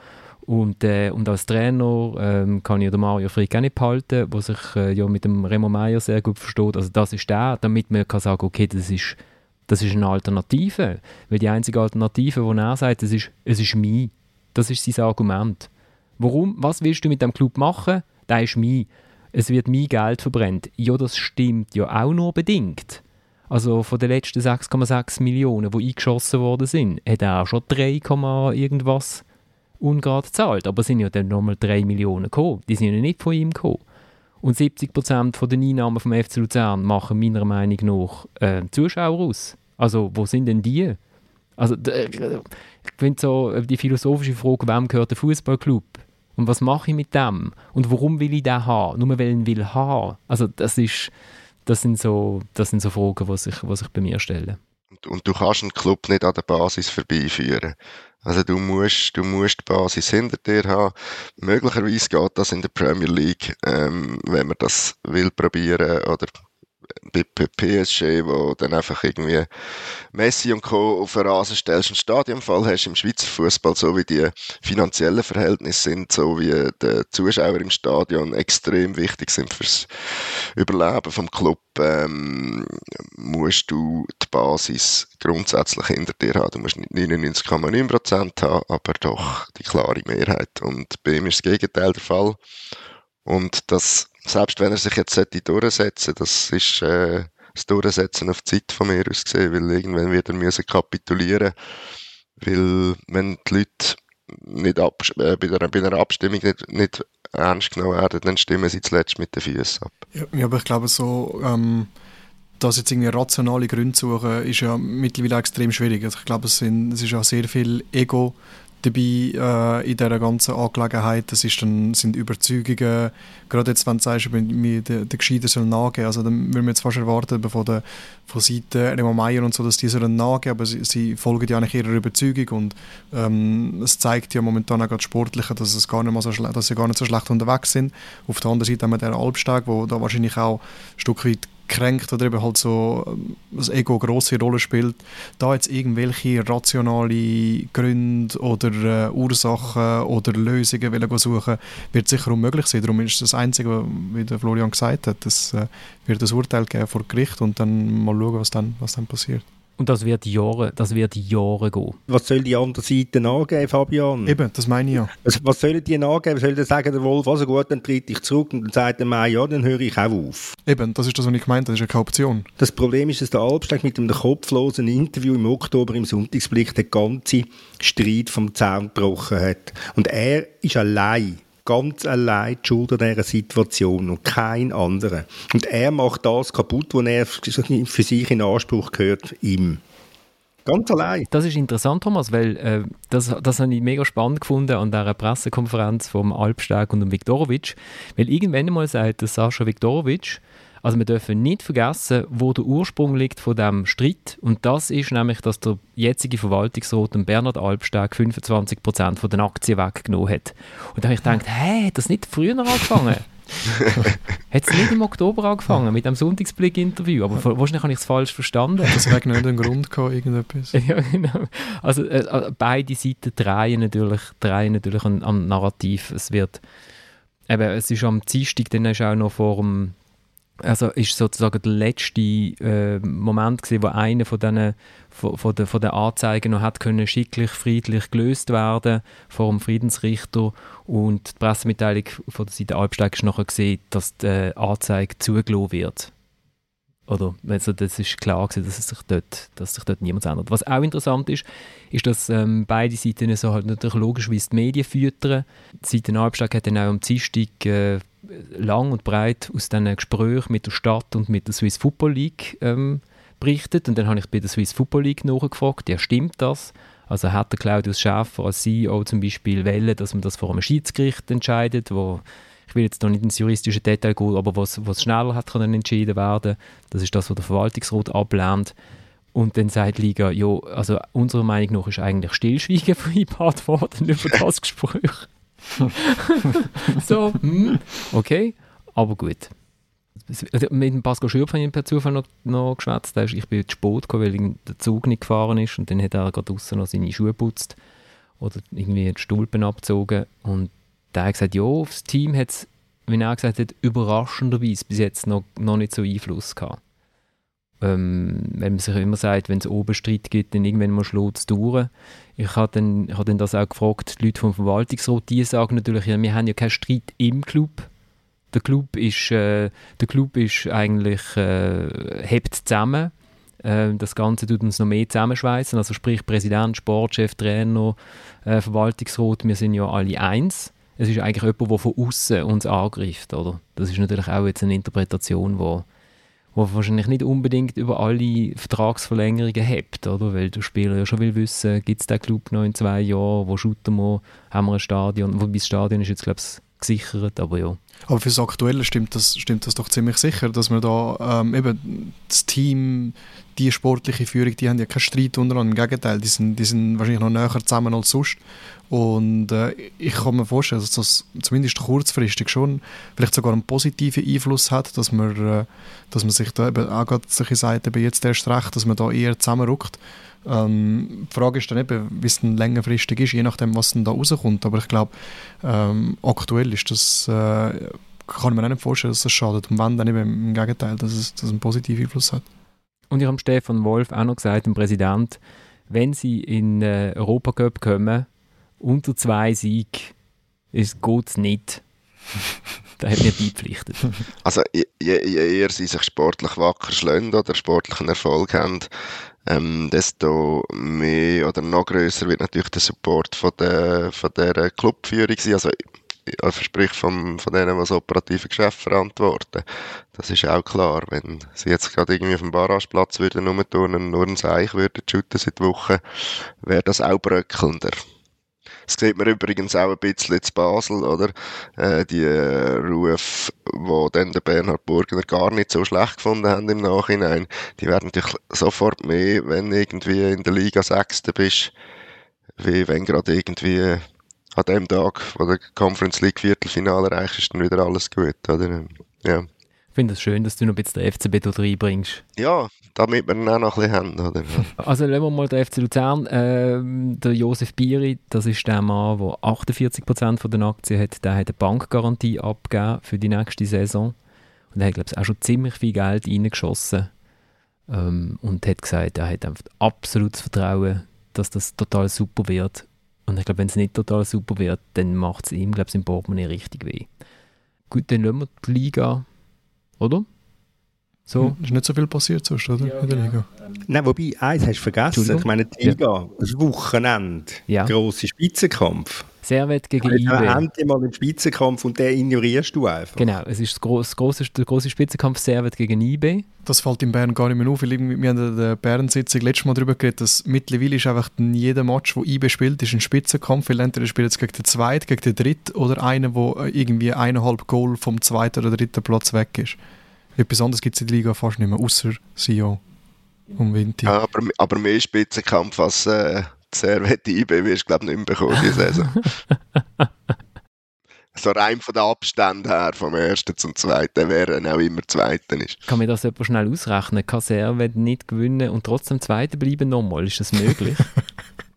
und, äh, und als Trainer ähm, kann ich den Mario Frick auch nicht behalten, der sich äh, ja mit dem Remo Meier sehr gut versteht. Also das ist der, damit man kann sagen, okay, das ist, das ist eine Alternative. Weil die einzige Alternative, die er sagt, das ist, es ist mein. Das ist sein Argument. Warum, was willst du mit dem Club machen? Der ist mein. Es wird mein Geld verbrennt. Ja, das stimmt ja auch nur bedingt. Also von den letzten 6,6 Millionen, die eingeschossen worden sind, hat er auch schon 3, irgendwas ungerade zahlt. Aber es sind ja dann nochmal 3 Millionen gekommen. Die sind ja nicht von ihm gekommen. Und 70 Prozent den Einnahmen vom FC Luzern machen meiner Meinung nach äh, Zuschauer aus. Also, wo sind denn die? Also, ich finde so äh, die philosophische Frage, wem gehört der Fußballclub? Und was mache ich mit dem? Und warum will ich den haben? Nur weil ich will haben. Also, das, ist, das, sind, so, das sind so Fragen, die sich, die sich bei mir stellen. Und, und du kannst einen Club nicht an der Basis vorbeiführen. Also du musst, du musst die Basis hinter dir haben. Möglicherweise geht das in der Premier League, ähm, wenn man das will probieren oder PSG, wo dann einfach irgendwie Messi und Co. auf den Rasen stellst, einen Stadionfall hast im Schweizer Fußball, so wie die finanziellen Verhältnisse sind, so wie die Zuschauer im Stadion extrem wichtig sind fürs Überleben vom Club, ähm, musst du die Basis grundsätzlich hinter dir haben. Du musst nicht 99,9% haben, aber doch die klare Mehrheit. Und bei ihm ist das Gegenteil der Fall. Und das selbst wenn er sich jetzt durchsetzen das ist äh, das Durchsetzen auf die Zeit von mir aus gesehen, weil irgendwann wird er müssen kapitulieren weil wenn die Leute nicht äh, bei, einer, bei einer Abstimmung nicht, nicht ernst genommen werden, dann stimmen sie zuletzt mit den Füßen ab. Ja, aber ich glaube so, ähm, dass jetzt irgendwie rationale Gründe suchen, ist ja mittlerweile extrem schwierig. Also ich glaube, es, sind, es ist auch sehr viel Ego dabei äh, in dieser ganzen Angelegenheit. Das ist dann, sind Überzeugungen, gerade jetzt, wenn du sagst, mir der, der Gescheiter soll nachgeben, also dann würden wir jetzt fast erwarten, von der von Seite Remo Meier und so, dass die sollen nachgeben, aber sie, sie folgen ja eigentlich ihrer Überzeugung und ähm, es zeigt ja momentan auch gerade Sportliche, dass, es gar nicht mal so dass sie gar nicht so schlecht unterwegs sind. Auf der anderen Seite haben wir den Albstag, wo da wahrscheinlich auch ein Stück weit kränkt oder eben halt so ähm, das Ego eine grosse Rolle spielt, da jetzt irgendwelche rationale Gründe oder äh, Ursachen oder Lösungen wollen suchen, wird sicher unmöglich sein. Darum ist das Einzige, wie der Florian gesagt hat, es äh, wird ein Urteil geben vor Gericht und dann mal schauen, was dann, was dann passiert. Und das wird Jahre, das wird Jahre gehen. Was soll die andere Seite angeben, Fabian? Eben, das meine ich ja. Was, was sollen die angeben? Sollen die sagen, der Wolf, also gut, dann tritt ich zurück und dann sagt der Mai, ja, dann höre ich auch auf. Eben, das ist das, was ich gemeint habe, das ist ja keine Option. Das Problem ist, dass der Albstag mit dem kopflosen Interview im Oktober im Sonntagsblick den ganzen Streit vom Zaun gebrochen hat. Und er ist allein ganz allein die Schuld an dieser Situation und kein anderer. Und er macht das kaputt, was er für sich in Anspruch gehört, ihm. Ganz allein. Das ist interessant, Thomas, weil äh, das, das habe ich mega spannend gefunden an dieser Pressekonferenz vom Alpsteg und dem Viktorovic, weil irgendwann mal sagt Sascha Viktorovic, Also wir dürfen nicht vergessen, wo der Ursprung liegt von dem Streit und das ist nämlich, dass der jetzige Verwaltungsrat Bernhard Albsteg 25% von den Aktien weggenommen hat. Und da habe ich gedacht, hä, hat das nicht früher angefangen? *laughs* hat es nicht im Oktober angefangen mit dem Sonntagsblick-Interview, aber wahrscheinlich habe ich es falsch verstanden. Das wäre nicht ein Grund gehabt, irgendetwas. *laughs* ja, genau. Also äh, beide Seiten drehen natürlich, drehen natürlich am, am Narrativ. Es wird, eben, es ist am Dienstag, dann ist auch noch vor dem also ist sozusagen der letzte äh, Moment gewesen, wo einer von diesen von, von, der, von den Anzeigen noch hat können schicklich, friedlich gelöst werden vor dem Friedensrichter und die Pressemitteilung von der Seite Albsteg ist nachher gesehen, dass die Anzeige zugelassen wird. Oder, also das ist klar gewesen, dass, es sich dort, dass sich dort niemand ändert. Was auch interessant ist, ist, dass ähm, beide Seiten so halt natürlich logischerweise die Medien füttern. Die Seite Albsteg hat dann auch am Dienstag äh, lang und breit aus diesen Gesprächen mit der Stadt und mit der Swiss Football League ähm, berichtet. Und dann habe ich bei der Swiss Football League nachgefragt, ja, stimmt das? Also hat der Claudius Schäfer als CEO zum Beispiel wählen, dass man das vor einem Schiedsgericht entscheidet, wo ich will jetzt noch nicht ins juristische Detail gehen, aber was, was schneller hat können entschieden werden, das ist das, was der Verwaltungsrat ablehnt. Und dann sagt Liga, ja, also unserer Meinung nach ist eigentlich Stillschweigen *laughs* vereinbart worden über das Gespräch. *laughs* so, hm, okay, aber gut. Mit dem Pascal Schürpf habe ich per Zufall noch, noch geschwätzt. Ich bin zu spät gekommen, weil der Zug nicht gefahren ist und dann hat er gerade draußen noch seine Schuhe geputzt oder irgendwie die Stulpen abgezogen und der hat gesagt, ja, das Team hat es, wie er gesagt hat, überraschenderweise bis jetzt noch, noch nicht so Einfluss gehabt. Ähm, wenn man sich immer sagt, wenn es oben Streit gibt, dann irgendwann mal es durch. Ich habe dann, hab dann das auch gefragt, die Leute vom Verwaltungsrat, die sagen natürlich, ja, wir haben ja keinen Streit im Club. Der Club ist, äh, der Club ist eigentlich, äh, hebt zusammen. Äh, das Ganze tut uns noch mehr zusammenschweißen. Also sprich Präsident, Sportchef, Trainer, äh, Verwaltungsrat, wir sind ja alle eins. Es ist eigentlich jemand, der von außen uns angreift. Oder? Das ist natürlich auch jetzt eine Interpretation, die wo wahrscheinlich nicht unbedingt über alle Vertragsverlängerungen hebt, oder? Weil der Spieler ja schon will wissen, gibt es den Club noch in zwei Jahren, wo shooten wir, haben wir ein Stadion, wobei das Stadion ist jetzt, glaube ich, gesichert, aber ja. Aber fürs Aktuelle stimmt das, stimmt das doch ziemlich sicher, dass wir da ähm, eben das Team, die sportliche Führung, die haben ja keinen Streit untereinander. Im Gegenteil, die sind, die sind wahrscheinlich noch näher zusammen als sonst. Und äh, ich kann mir vorstellen, dass das zumindest kurzfristig schon vielleicht sogar einen positiven Einfluss hat, dass man, äh, dass man sich da eben auch gerade solche Seiten bei jetzt erst recht, dass man da eher zusammenrückt. Ähm, die Frage ist dann eben, wie es dann längerfristig ist, je nachdem, was dann da rauskommt. Aber ich glaube, ähm, aktuell ist das, äh, kann man auch nicht vorstellen, dass das schadet. Und wenn, dann eben im Gegenteil, dass es, dass einen positiven Einfluss hat. Und ich habe Stefan Wolf auch noch gesagt, dem Präsident, wenn sie in äh, Europacup kommen, unter zwei Sieg, geht es nicht. *laughs* da hat mir beipflichtet. Also je, je, eher sie sich sportlich wacker schlagen oder sportlichen Erfolg haben, ähm, desto mehr oder noch größer wird natürlich der Support von der, von der Clubführung sein. Also sprich vom, von denen, die das operative Geschäft verantworten. Das ist auch klar. Wenn sie jetzt gerade irgendwie auf dem Barrageplatz würden rumtun und nur ein Seich würden shooten seit Wochen, wäre das auch bröckelnder. Das sieht man übrigens auch ein bisschen zu Basel, oder? Äh, die äh, Rufe, die dann der Bernhard Burgner gar nicht so schlecht gefunden haben im Nachhinein, die werden natürlich sofort mehr, wenn irgendwie in der Liga Sechste bist, wie wenn gerade irgendwie an dem Tag, wo der Conference League Viertelfinale erreicht, ist dann wieder alles gut, oder? Ja. Ich finde es schön, dass du noch ein bisschen den FCB dort reinbringst. Ja, damit wir ihn auch noch ein bisschen haben. Oder? *laughs* Also lassen wir mal den FC Luzern. Ähm, der Josef Biri, das ist der Mann, der 48% von den Aktien hat, der hat eine Bankgarantie abgegeben für die nächste Saison. Und er hat, glaube ich, auch schon ziemlich viel Geld reingeschossen. Ähm, und hat gesagt, er hat einfach absolutes Vertrauen, dass das total super wird. Und ich glaube, wenn es nicht total super wird, dann macht es ihm, glaube ich, im Portemonnaie richtig weh. Gut, dann lassen wir die Liga oder? So. Ist nicht so viel passiert sonst, oder? Ja, in der Liga. Nein, wobei, eins hast du vergessen. Ich meine, die Liga, ja. das Wochenende, ja. grosser Spitzenkampf. Servet gegen IB. Endlich mal einen Spitzenkampf und den ignorierst du einfach. Genau, es ist das grosse, der große Spitzenkampf Servet gegen IB. Das fällt in Bern gar nicht mehr auf. Wir haben in der Bern-Sitzung letztes Mal darüber geredet, dass mittlerweile ist einfach jeder Match, wo IB spielt, ist ein Spitzenkampf. Weil entweder spielt es gegen den Zweiten, gegen den Dritten oder einen, der irgendwie eineinhalb Goal vom zweiten oder dritten Platz weg ist. etwas anderes gibt es in der Liga fast nicht mehr, außer Sion und Vinti. Ja, aber, aber mehr Spitzenkampf als äh, Servette IB wirst du, glaube ich, nicht mehr bekommen diese Saison. *laughs* so rein von den Abständen her, vom ersten zum zweiten, wer dann auch immer zweiter ist. Kann mir das jemand schnell ausrechnen? Kann Servet nicht gewinnen und trotzdem zweiter bleiben nochmal? Ist das möglich? *laughs*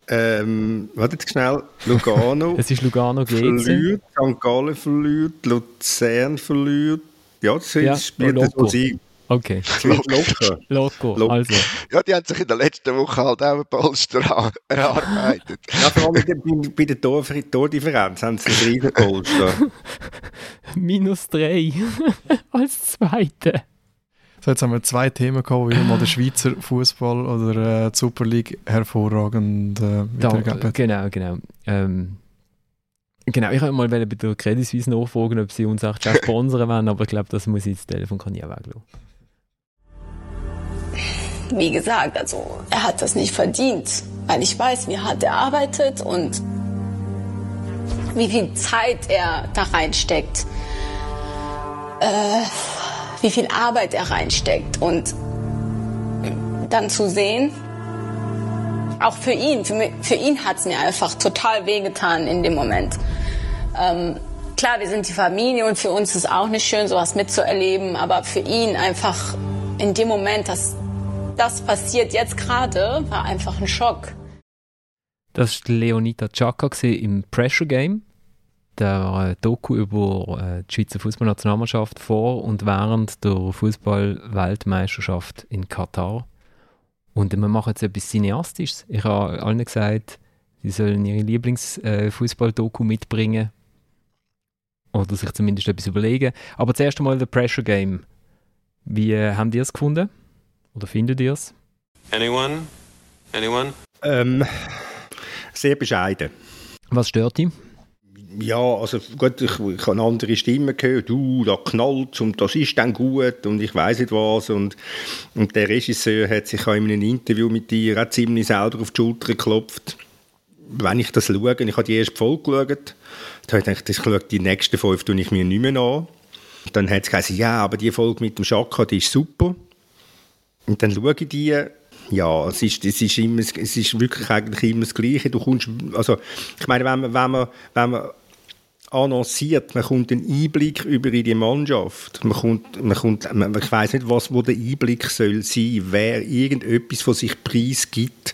Ähm, warte jetzt schnell. Lugano *laughs* es ist Lugano GC. verliert, St. Gallen verliert, Luzern verliert. Ja, das Ja, ist, spielt Loco. das sein. Okay, *laughs* locker. Loco, Loco. also. Ja, die haben sich in der letzten Woche halt auch ein Polster *laughs* erarbeitet. *laughs* Ja, vor allem bei der, bei, der Tor, Tordifferenz haben sie ein Riesenpolster. Minus drei als Zweite. So, jetzt haben wir zwei Themen gehabt, die wieder mal der Schweizer Fußball oder äh, die Super League hervorragend äh, wiedergegeben hat. genau, genau. Ähm, genau, ich wollte mal bei der Credit Suisse nachfragen, ob sie uns auch sponsern wollen, aber ich glaube, das muss ich das Telefon kann ich auch weglassen. Wie gesagt, also er hat das nicht verdient, weil ich weiß, wie hart er arbeitet und wie viel Zeit er da reinsteckt, äh, wie viel Arbeit er reinsteckt und dann zu sehen, auch für ihn, für, mich, für ihn hat es mir einfach total wehgetan in dem Moment. Ähm, klar, wir sind die Familie und für uns ist auch nicht schön, sowas mitzuerleben, aber für ihn einfach in dem Moment, dass das passiert jetzt gerade, war einfach ein Schock. Das war Leonita Chaka im Pressure Game, der äh, Doku über äh, die Schweizer Fußballnationalmannschaft vor und während der Fußball-Weltmeisterschaft in Katar. Und wir machen jetzt etwas Cineastisches. Ich habe allen gesagt, sie sollen ihre Lieblings-Fußball-Doku mitbringen. Oder sich zumindest etwas überlegen. Aber zuerst einmal der Pressure Game. Wie äh, haben ihr es gefunden? Oder findet ihr es? Anyone? Anyone? ähm, sehr bescheiden. Was stört dich? Ja, also gut, ich, ich habe andere Stimmen gehört, uh, da knallt und das ist dann gut und ich weiß nicht was und, und der Regisseur hat sich auch in einem Interview mit dir auch ziemlich selber auf die Schulter geklopft. Wenn ich das schaue, ich habe die erste Folge geschaut, da habe ich gedacht, ich schaue die nächsten fünf tue ich mir nicht mehr an. Dann hat es gesagt, ja, aber die Folge mit dem Schaka, die ist super. Und dann schaue ich die, ja, es ist, es ist, immer, es ist wirklich eigentlich immer das Gleiche. Du kommst, also, ich meine, wenn man, wenn man, wenn man annonciert, man kommt einen Einblick über in die Mannschaft. Man kommt, man kommt, man, ich weiß nicht, was wo der Einblick soll sein, wer irgendetwas von sich preisgibt,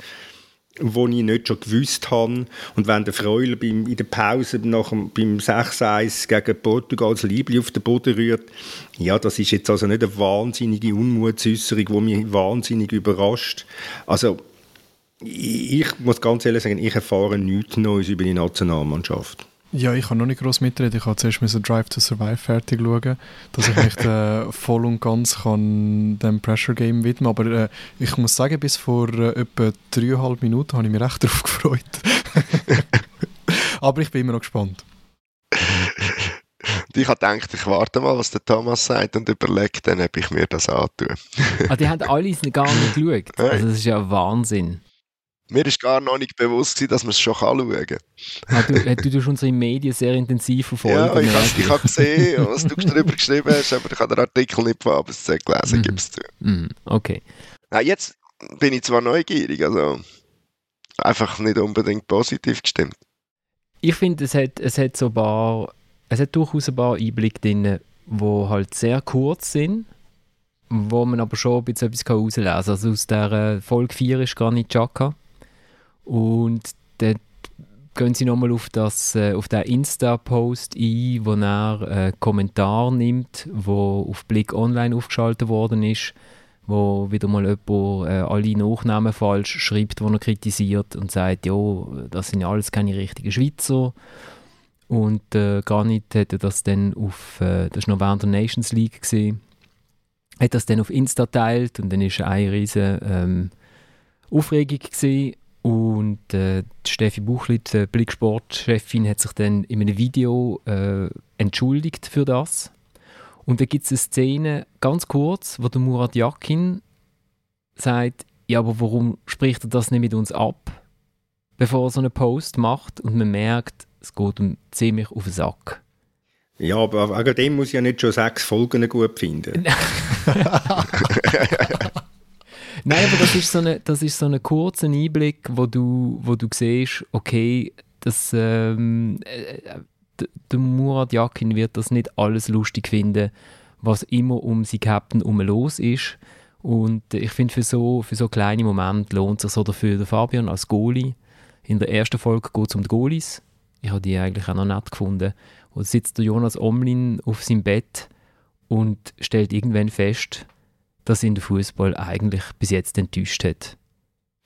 wo ich nicht schon gewusst habe. Und wenn der Freuler in der Pause nach dem, beim 6-1 gegen Portugal das Liebling auf den Boden rührt, ja, das ist jetzt also nicht eine wahnsinnige Unmutsäußerung, die mich wahnsinnig überrascht. Also, ich, ich muss ganz ehrlich sagen, ich erfahre nichts Neues über die Nationalmannschaft. Ja, ich kann noch nicht groß mitreden. Ich habe zuerst müssen Drive to Survive fertig schauen, dass ich mich *laughs* äh, voll und ganz kann dem Pressure Game widmen. Aber äh, ich muss sagen, bis vor äh, etwa dreieinhalb Minuten habe ich mich recht *laughs* darauf gefreut. *laughs* Aber ich bin immer noch gespannt. Und ich habe gedacht, ich warte mal, was der Thomas sagt und überlege dann, ob ich mir das antue. Ah, die haben alle gar nicht geschaut. Also das ist ja Wahnsinn. Mir ist gar noch nicht bewusst dass man es schon schauen kann. Ah, du, du tust unsere Medien sehr intensiv verfolgen. Ja, ich habe gesehen, was du darüber geschrieben hast, aber ich habe den Artikel nicht von A bis Z gelesen, Mhm. gib's zu. Mhm, okay. Nein, jetzt bin ich zwar neugierig, also einfach nicht unbedingt positiv gestimmt. Ich finde, es hat, es, hat so ein paar, es hat durchaus ein paar Einblicke drin, die halt sehr kurz sind, wo man aber schon ein bisschen etwas herauslesen kann. Also aus der äh, Folge 4 ist Granit Xhaka und dort gehen sie nochmal auf, das, äh, auf den Insta-Post ein, wo er äh, Kommentar nimmt, wo auf Blick Online aufgeschaltet worden ist, wo wieder mal jemand äh, alle Nachnamen falsch schreibt, wo er kritisiert und sagt, ja, das sind ja alles keine richtigen Schweizer. Und äh, Granit hätte das dann auf, äh, das war noch während der Nations League, gewesen, hat das dann auf Insta teilt und dann ist eine riesige ähm, Aufregung gewesen. Und äh, Steffi Buchli, die Blicksport-Chefin, hat sich dann in einem Video äh, entschuldigt für das. Und da gibt es eine Szene, ganz kurz, wo der Murat Yakin sagt, ja, aber warum spricht er das nicht mit uns ab, bevor er so einen Post macht? Und man merkt, es geht ihm ziemlich auf den Sack. Ja, aber wegen dem muss ich ja nicht schon sechs Folgen gut finden. *laughs* *laughs* *laughs* Nein, aber das ist so ein so kurzer Einblick, wo du, wo du siehst, okay, das, ähm, äh, der Murat Yakin wird das nicht alles lustig finden, was immer um sie Captain um los ist. Und ich finde, für so, für so kleine Momente lohnt es sich so dafür. Der Fabian als Goalie, in der ersten Folge geht es um die Goalies. Ich habe die eigentlich auch noch nett gefunden. Und sitzt der Jonas Omlin auf seinem Bett und stellt irgendwann fest, dass ihn der Fußball eigentlich bis jetzt enttäuscht hat.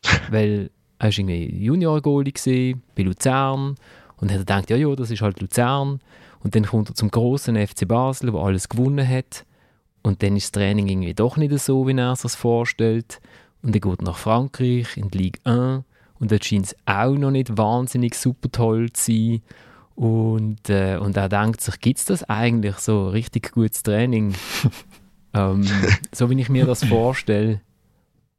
*laughs* Weil er war irgendwie Junior-Goalie bei Luzern und hat gedacht, ja, ja, das ist halt Luzern. Und dann kommt er zum großen FC Basel, wo alles gewonnen hat. Und dann ist das Training irgendwie doch nicht so, wie er sich das vorstellt. Und er geht nach Frankreich in die Ligue 1. Und dort scheint es auch noch nicht wahnsinnig super toll zu sein. Und, äh, und er denkt sich, gibt es das eigentlich so richtig gutes Training? *laughs* ähm, *laughs* so wie ich mir das vorstelle.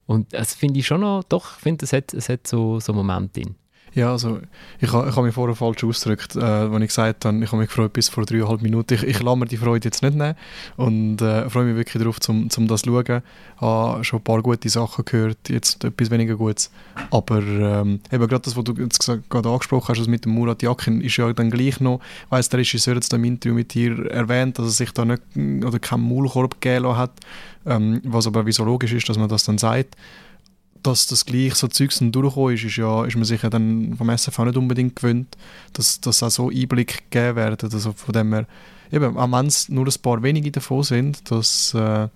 Und das finde ich schon noch, doch, ich finde, es hat, es hat so, so Momente drin. Ja, also ich, ich habe mich vorher falsch ausgedrückt, äh, als ich gesagt habe, ich habe mich gefreut bis vor dreieinhalb Minuten. Ich, ich lasse mir die Freude jetzt nicht nehmen und äh, freue mich wirklich darauf, um zum das zu schauen. Ich habe schon ein paar gute Sachen gehört, jetzt etwas weniger Gutes. Aber ähm, eben gerade das, was du jetzt gerade angesprochen hast, also mit dem Murat Yakin, ist ja dann gleich noch, ich weiss, der Regisseur jetzt im Interview mit dir erwähnt, dass er sich da nicht oder keinen Maulkorb gegeben hat, ähm, was aber wieso logisch ist, dass man das dann sagt dass das gleich so Zeugs durchgekommen ist, ist, ja, ist man sich ja dann vom SFV nicht unbedingt gewöhnt, dass, dass auch so Einblick gegeben werden. Also von dem her, eben, auch wenn es nur ein paar wenige davon sind, das äh,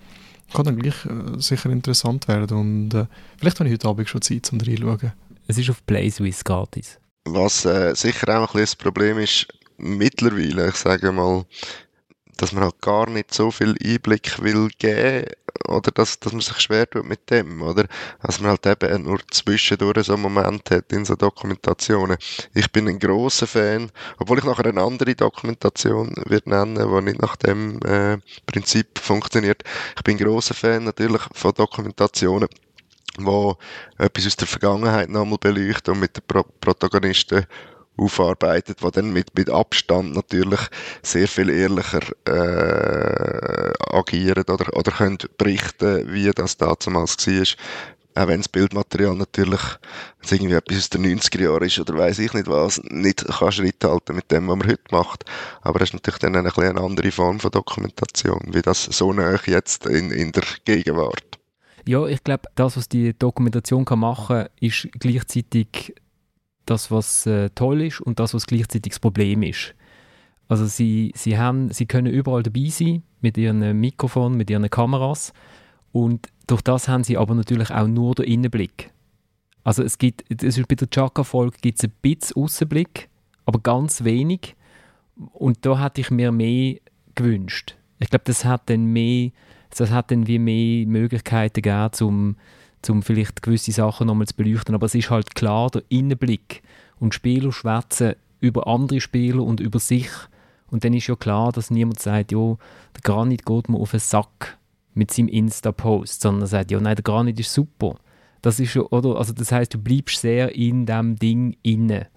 kann dann gleich äh, sicher interessant werden und äh, vielleicht habe ich heute Abend schon Zeit, um reinschauen. Es ist auf PlaySwiss gratis. Was äh, sicher auch ein bisschen das Problem ist, mittlerweile, ich sage mal, dass man halt gar nicht so viel Einblick will geben oder dass, dass man sich schwer tut mit dem, oder? Dass man halt eben nur zwischendurch so einen Moment hat in so Dokumentationen. Ich bin ein großer Fan, obwohl ich nachher eine andere Dokumentation wird nennen, die nicht nach dem äh, Prinzip funktioniert. Ich bin ein großer Fan natürlich von Dokumentationen, wo etwas aus der Vergangenheit nochmal beleuchten und mit den Pro Protagonisten aufarbeitet, die dann mit, mit Abstand natürlich sehr viel ehrlicher äh, agieren oder, oder können berichten, wie das damals war. Auch wenn das Bildmaterial natürlich, wenn irgendwie etwas aus den 90er Jahren ist oder weiß ich nicht was, nicht kann Schritt halten mit dem, was man heute macht. Aber es ist natürlich dann eine, eine andere Form von Dokumentation, wie das so nah jetzt in, in der Gegenwart. Ja, ich glaube, das, was die Dokumentation kann machen kann, ist gleichzeitig das, was äh, toll ist und das, was gleichzeitig das Problem ist. Also sie, sie, haben, sie können überall dabei sein, mit ihren Mikrofon, mit ihren Kameras und durch das haben sie aber natürlich auch nur den Innenblick. Also es gibt, es ist bei der Chaka-Folge gibt es ein bisschen Außenblick, aber ganz wenig und da hätte ich mir mehr gewünscht. Ich glaube, das hat dann mehr, das hat dann wie mehr Möglichkeiten gegeben, um um vielleicht gewisse Sachen nochmal zu beleuchten. Aber es ist halt klar, der Innenblick und Spieler schwätzen über andere Spieler und über sich. Und dann ist ja klar, dass niemand sagt, ja, der Granit geht mir auf den Sack mit seinem Insta-Post, sondern er sagt, ja, nein, der Granit ist super. Das ist oder? Also das heißt, du bleibst sehr in dem Ding inne.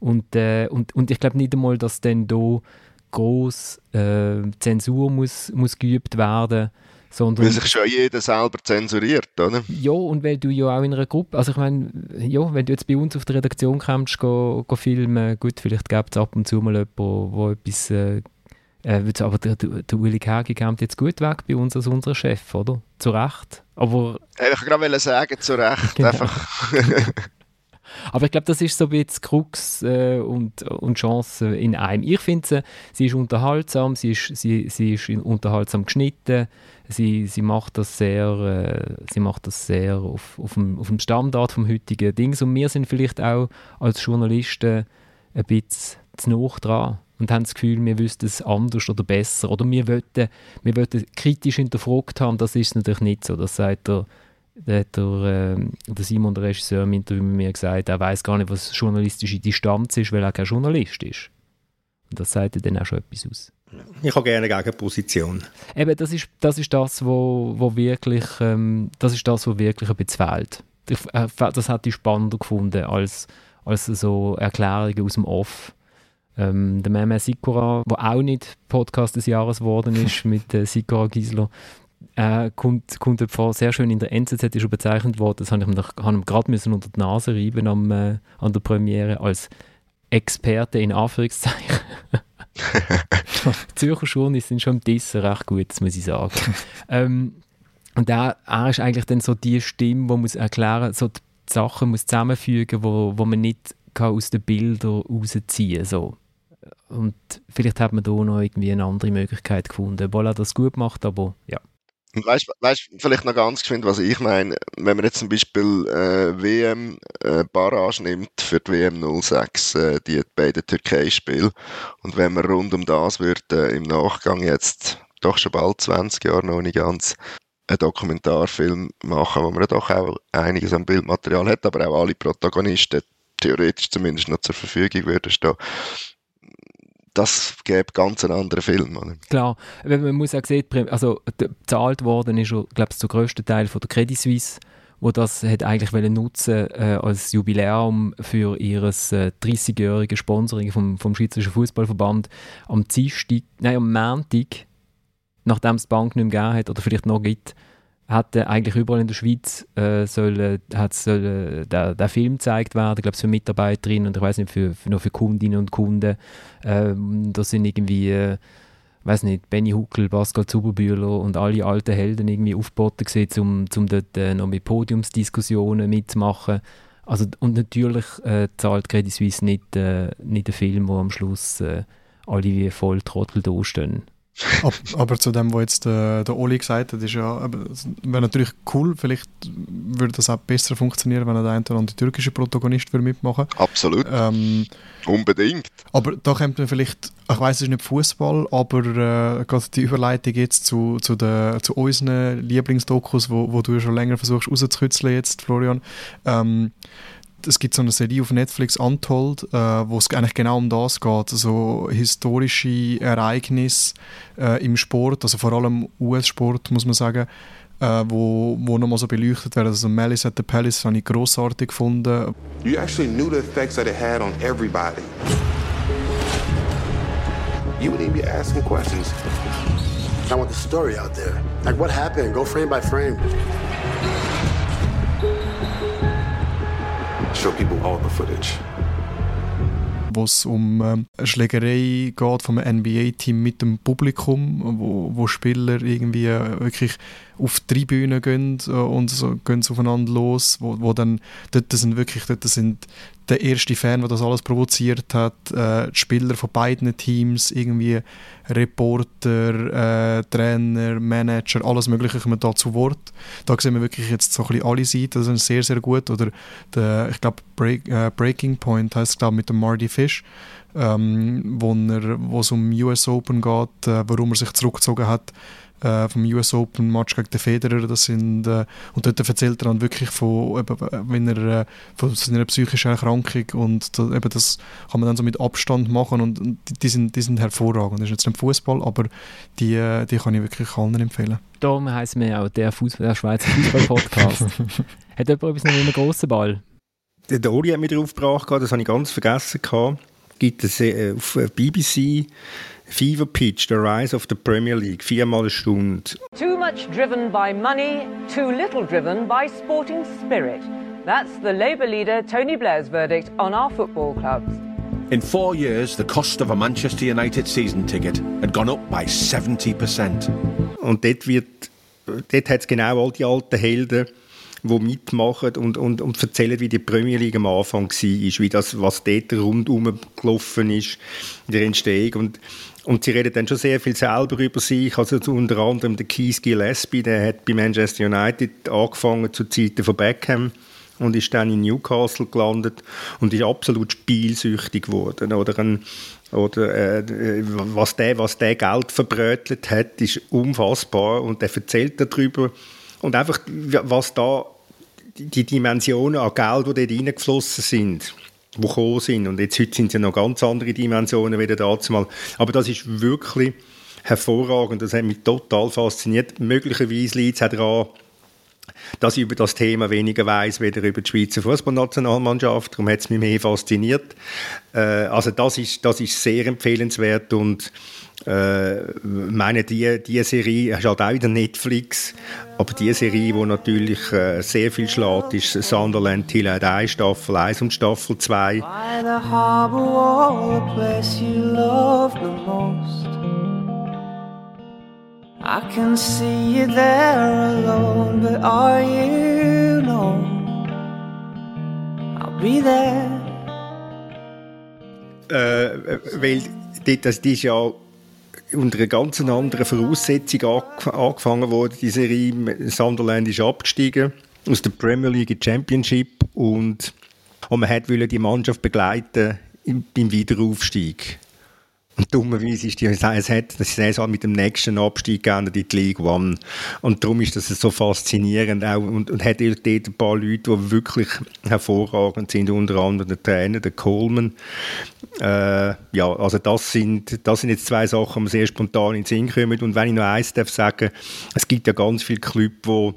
Und, äh, und, und ich glaube nicht einmal, dass dann da groß äh, Zensur muss, muss geübt werden muss sondern, weil sich schon jeder selber zensuriert, oder? Ja, und weil du ja auch in einer Gruppe, also ich meine, ja, wenn du jetzt bei uns auf die Redaktion kommst, go, go filmen, gut, vielleicht gibt es ab und zu mal jemanden, wo etwas, äh, äh, aber der, der Uli Kagi kommt jetzt gut weg bei uns als unser Chef, oder? Zu Recht. Aber, ich wollte gerade sagen, zu Recht, genau. einfach. *laughs* Aber ich glaube, das ist so ein bisschen Krux äh, und, und Chance in einem. Ich finde, sie, ist unterhaltsam, sie ist, sie, sie ist unterhaltsam geschnitten, sie, sie macht das sehr, äh, sie macht das sehr auf, auf, dem, auf dem Standard vom heutigen Dings. Und wir sind vielleicht auch als Journalisten ein bisschen zu nah dran und haben das Gefühl, wir wüssten es anders oder besser. Oder wir wollten, wir wollten kritisch hinterfragt haben, das ist natürlich nicht so. Das sagt der da hat der, äh, der Simon, der Regisseur, im Interview mit mir gesagt, er weiß gar nicht, was journalistische Distanz ist, weil er kein Journalist ist. Und das sagt dann auch schon etwas aus. Ich habe gerne eine Gegenposition. Eben, das ist das, ist das wo, wo wirklich, ähm, das ist das, wo wirklich ein bisschen fehlt. Ich, äh, das hat ich spannender gefunden als, als so Erklärungen aus dem Off. Ähm, der Meme Sikora, der auch nicht Podcast des Jahres geworden ist *laughs* mit äh, Sikora Gisler, äh, kommt, kommt vor, sehr schön in der NZZ ist er bezeichnet worden, das habe ich ihm, gerade müssen unter die Nase reiben am, äh, an der Premiere, als Experte in Anführungszeichen. *laughs* Zürcher Journalisten sind schon im Dissen recht gut, das muss ich sagen. ähm, und er, er ist eigentlich dann so die Stimme, die muss erklären, so die Sachen muss zusammenfügen, wo, wo man nicht kann aus den Bildern rausziehen so. Und vielleicht hat man da noch irgendwie eine andere Möglichkeit gefunden, obwohl er das gut macht, aber ja. Weißt du, vielleicht noch ganz geschwind, was ich meine? Wenn man jetzt zum Beispiel äh, WM äh, Barrage nimmt für die WM 06, äh, die beiden Türkei-Spiele, und wenn man rund um das würde äh, im Nachgang jetzt doch schon bald 20 Jahre noch nicht ganz einen Dokumentarfilm machen, wo man doch auch einiges an Bildmaterial hat, aber auch alle Protagonisten theoretisch zumindest noch zur Verfügung würden stehen das gäbe ganz einen anderen Film. Oder? Klar, man muss auch sehen, also bezahlt worden ist, glaube ich, zum grössten Teil von der Credit Suisse, wo das hat eigentlich nutzen äh, als Jubiläum für ihr äh, 30-jährige Sponsoring vom, vom Schweizerischen Fußballverband am Dienstag, nein, am Montag, nachdem es die Bank nicht mehr gegeben hat oder vielleicht noch gibt, hat eigentlich überall in der Schweiz äh, soll, hat, soll, der, der Film gezeigt werden, glaube für Mitarbeiterinnen und ich weiß nicht, für, für, noch für Kundinnen und Kunden. Ähm, da sind irgendwie, äh, weiß nicht, Benny Huckel, Pascal Zuberbühler und alle alten Helden irgendwie aufgeboten gesehen, um, um dort äh, noch mit Podiumsdiskussionen mitzumachen. Also, und natürlich äh, zahlt Credit Suisse nicht, äh, nicht den Film, wo am Schluss äh, alle wie voll Trottel dastehen aber zu dem, was jetzt der, der Oli gesagt hat, ist ja, wäre natürlich cool, vielleicht würde das auch besser funktionieren, wenn der eine oder andere türkische Protagonist würde mitmachen Absolut. Ähm, Unbedingt. Aber da kommt man vielleicht, ich weiß es ist nicht Fußball, aber äh, gerade die Überleitung jetzt zu, zu, der, zu unseren Lieblingsdokus, wo, wo du ja schon länger versuchst rauszukitzeln jetzt, Florian. Ähm, es gibt so eine Serie auf Netflix, Untold, äh, wo es eigentlich genau um das geht, also historische Ereignisse äh, im Sport, also vor allem US-Sport, muss man sagen, äh, wo, wo nochmal so beleuchtet werden. Also Malice at the Palace habe ich grossartig gefunden. You actually knew the effects that it had on everybody. You wouldn't even be asking questions. I want the story out there. Like what happened? Go frame by frame. Wo es um ähm, eine Schlägerei geht vom NBA-Team mit dem Publikum, wo, wo Spieler irgendwie äh, wirklich auf die Tribüne gehen äh, und so gehen aufeinander los, wo, wo dann, dort sind wirklich, dort sind der erste Fan, der das alles provoziert hat, äh, Spieler von beiden Teams, irgendwie Reporter, äh, Trainer, Manager, alles mögliche kommen da zu Wort. Da sehen wir wirklich jetzt so ein bisschen alle Seiten, das ist sehr, sehr gut. Oder der, ich glaube Break, äh, Breaking Point heißt es glaube mit dem Marty Fish, ähm, wo es um US Open geht, äh, warum er sich zurückgezogen hat äh, vom US Open Match gegen den Federer. Das sind, äh, und dort erzählt er dann wirklich von, eben, wenn er, äh, von seiner psychischen Erkrankung und da, eben das kann man dann so mit Abstand machen und, und die, sind, die sind hervorragend. Das ist jetzt nicht Fußball, aber die, äh, die kann ich wirklich allen empfehlen. Darum heisst mir auch der, Fußball, der Schweizer Fußball-Podcast. *laughs* Hat jemand etwas noch mit einem grossen Ball? Der Ori hat mich darauf gebracht, das habe ich ganz vergessen. Gibt es äh, auf BBC Fever Pitch, The Rise of the Premier League, viermal eine Stunde. Too much driven by money, too little driven by sporting spirit. That's the Labour leader Tony Blair's verdict on our football clubs. In four years, the cost of a Manchester United season ticket had gone up by 70%. Und dort, wird, dort hat es genau all die alten Helden, die mitmachen und, und, und erzählen, wie die Premier League am Anfang war, wie das, was dort rundherum gelaufen ist, in der Entstehung. Und und sie reden dann schon sehr viel selber über sich. Also unter anderem der Keith Gillespie, der hat bei Manchester United angefangen zu Zeiten von Beckham und ist dann in Newcastle gelandet und ist absolut spielsüchtig geworden. Oder, ein, oder äh, was, der, was der Geld verbrötelt hat, ist unfassbar und er erzählt darüber. Und einfach, was da die Dimensionen an Geld, die dort reingeflossen sind, die gekommen sind. Und jetzt heute sind es ja noch ganz andere Dimensionen wieder dazu. Aber das ist wirklich hervorragend. Das hat mich total fasziniert. Möglicherweise liegt es daran, dass ich über das Thema weniger weiß, weder über die Schweizer Fußballnationalmannschaft. Darum hat es mich mehr fasziniert. Äh, also das ist, das ist sehr empfehlenswert und äh, meine, die, die Serie ist halt auch wieder Netflix, aber die Serie, die natürlich äh, sehr viel schlägt, ist Sunderland Till eine Staffel 1 und Staffel 2. I can see you there alone, but are you no? I'll be there. Äh, weil das, das ist ja unter einer ganz anderen Voraussetzung angefangen worden. Die Serie Sunderland ist abgestiegen aus der Premier League Championship und, und man wollte die Mannschaft begleiten beim Wiederaufstieg. Und dummerweise ist die, es hat das Saison mit dem nächsten Abstieg geändert in die League One. Und darum ist das so faszinierend auch und, und hat dort ein paar Leute, die wirklich hervorragend sind, unter anderem der Trainer, der Coleman. Äh, ja, also das sind, das sind jetzt zwei Sachen, die sehr spontan in den Sinn kommen. Und wenn ich noch eins darf sagen, es gibt ja ganz viele Clubs, die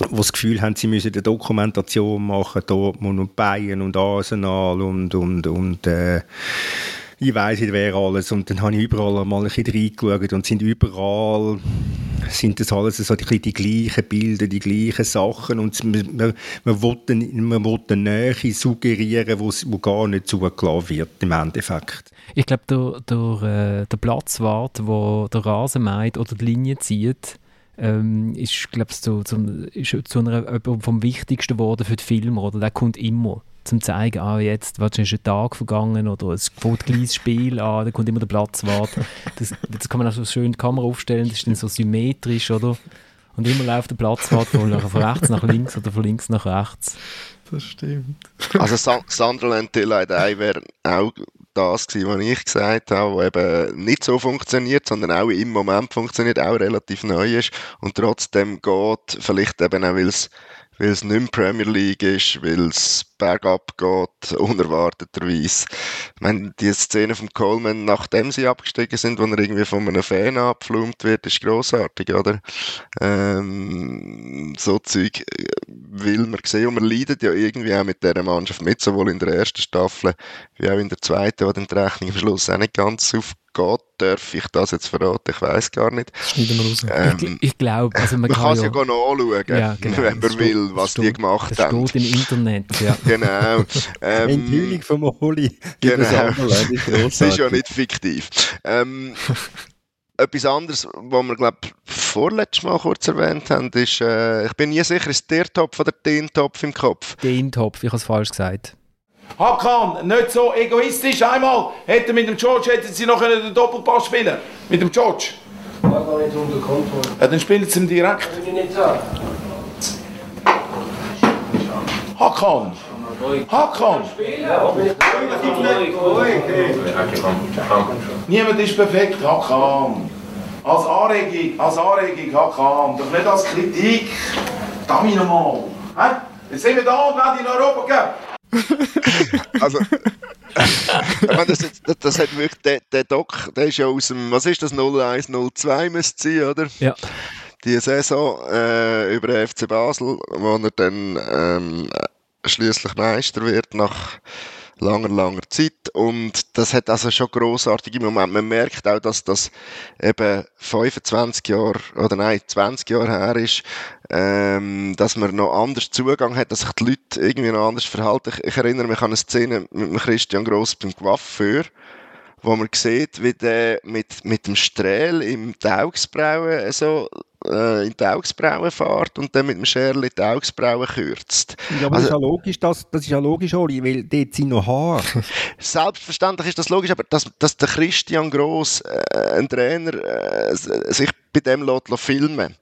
die das Gefühl haben, sie müssen eine Dokumentation machen, Dortmund und Bayern und Arsenal und, und, und äh, ich weiss nicht, wer alles. Und dann habe ich überall mal ein bisschen reingeschaut und sind überall sind das alles so die, die gleichen Bilder, die gleichen Sachen und man, man, man will eine Nähe suggerieren, wo, wo gar nicht zugelassen wird im Endeffekt. Ich glaube, der, der, äh, der Platzwart, der der Rasen meint oder die Linie zieht, ähm, ist, glaube ich, zu, zu, zu einer, vom Wichtigsten geworden für die Filme. Oder? Der kommt immer zum zeigen, ah, jetzt was ist ein Tag vergangen oder es fängt gleich Spiel an, da kommt immer der Platzwart. Das, das kann man auch so schön die Kamera aufstellen, das ist dann so symmetrisch, oder? Und immer läuft der Platzwart von, von rechts nach links oder von links nach rechts. Das stimmt. Also Sunderland Delight Eye wäre auch das gewesen, was ich gesagt habe, was eben nicht so funktioniert, sondern auch im Moment funktioniert, auch relativ neu ist und trotzdem geht, vielleicht eben auch, weil es weil es nicht mehr Premier League ist, weil es bergab geht, *laughs* unerwarteterweise. Ich meine, die Szene von Coleman, nachdem sie abgestiegen sind, wo er irgendwie von einem Fan abgeflumt wird, ist grossartig, oder? Ähm, so Zeug äh, will man sehen und man leidet ja irgendwie auch mit dieser Mannschaft mit, sowohl in der ersten Staffel wie auch in der zweiten, wo dann die Rechnung am Schluss auch nicht ganz auf geht, darf ich das jetzt verraten? Ich weiß gar nicht. Schneiden wir raus. Ähm, ich, ich glaube, also man, man kann es ja, ja nachschauen, ja, genau, wenn man will, was steht, die gemacht das haben. Das steht im Internet, *laughs* ja. genau. Ähm, Enthüllung vom Oli. Genau. Das ist *laughs* ja nicht fiktiv. Ähm, etwas anderes, was wir, glaube vorletztes Mal kurz erwähnt haben, ist, äh, ich bin nie sicher, ist der Topf oder den Topf im Kopf? Den Topf, ich habe es falsch gesagt. Hakan, nicht so egoistisch. Einmal hätte mit dem George hätten sie noch den Doppelpass spielen Mit dem George. War nicht unter Kontrolle. Ja, dann spielen sie ihn direkt. Hakan. Hakan. Niemand ist perfekt, Hakan. Als Anregung, als Anregung, Hakan. Doch nicht als Kritik. Damit nochmal. Jetzt sind wir da und werden in Europa gehen. *laughs* also, das, das, das, hat wirklich, der, der Doc, der ist ja aus dem, was ist das, 0102 müsste sein, oder? Ja. Die Saison äh, über den FC Basel, wo er dann ähm, schließlich Meister wird nach langer, langer Zeit. Und das hat also schon großartige Momente. Man merkt auch, dass das eben 25 Jahre, oder nein, 20 Jahre her ist, ähm, dass man noch anders Zugang hat, dass sich die Leute irgendwie noch anders verhalten. Ich, ich erinnere mich an eine Szene mit Christian Gross beim Coiffeur, wo man sieht, wie der mit, mit dem Strahl im Taugsbrauen so in die Augsbrauen fährt und dann mit dem Scherli die Augsbrauen kürzt. Ja, aber also, das ist ja logisch, das, das ist ja logisch, Oli, weil dort sind noch Haare. *laughs* Selbstverständlich ist das logisch, aber dass, dass der Christian Gross, äh, ein Trainer, äh, sich bei dem lässt, filmen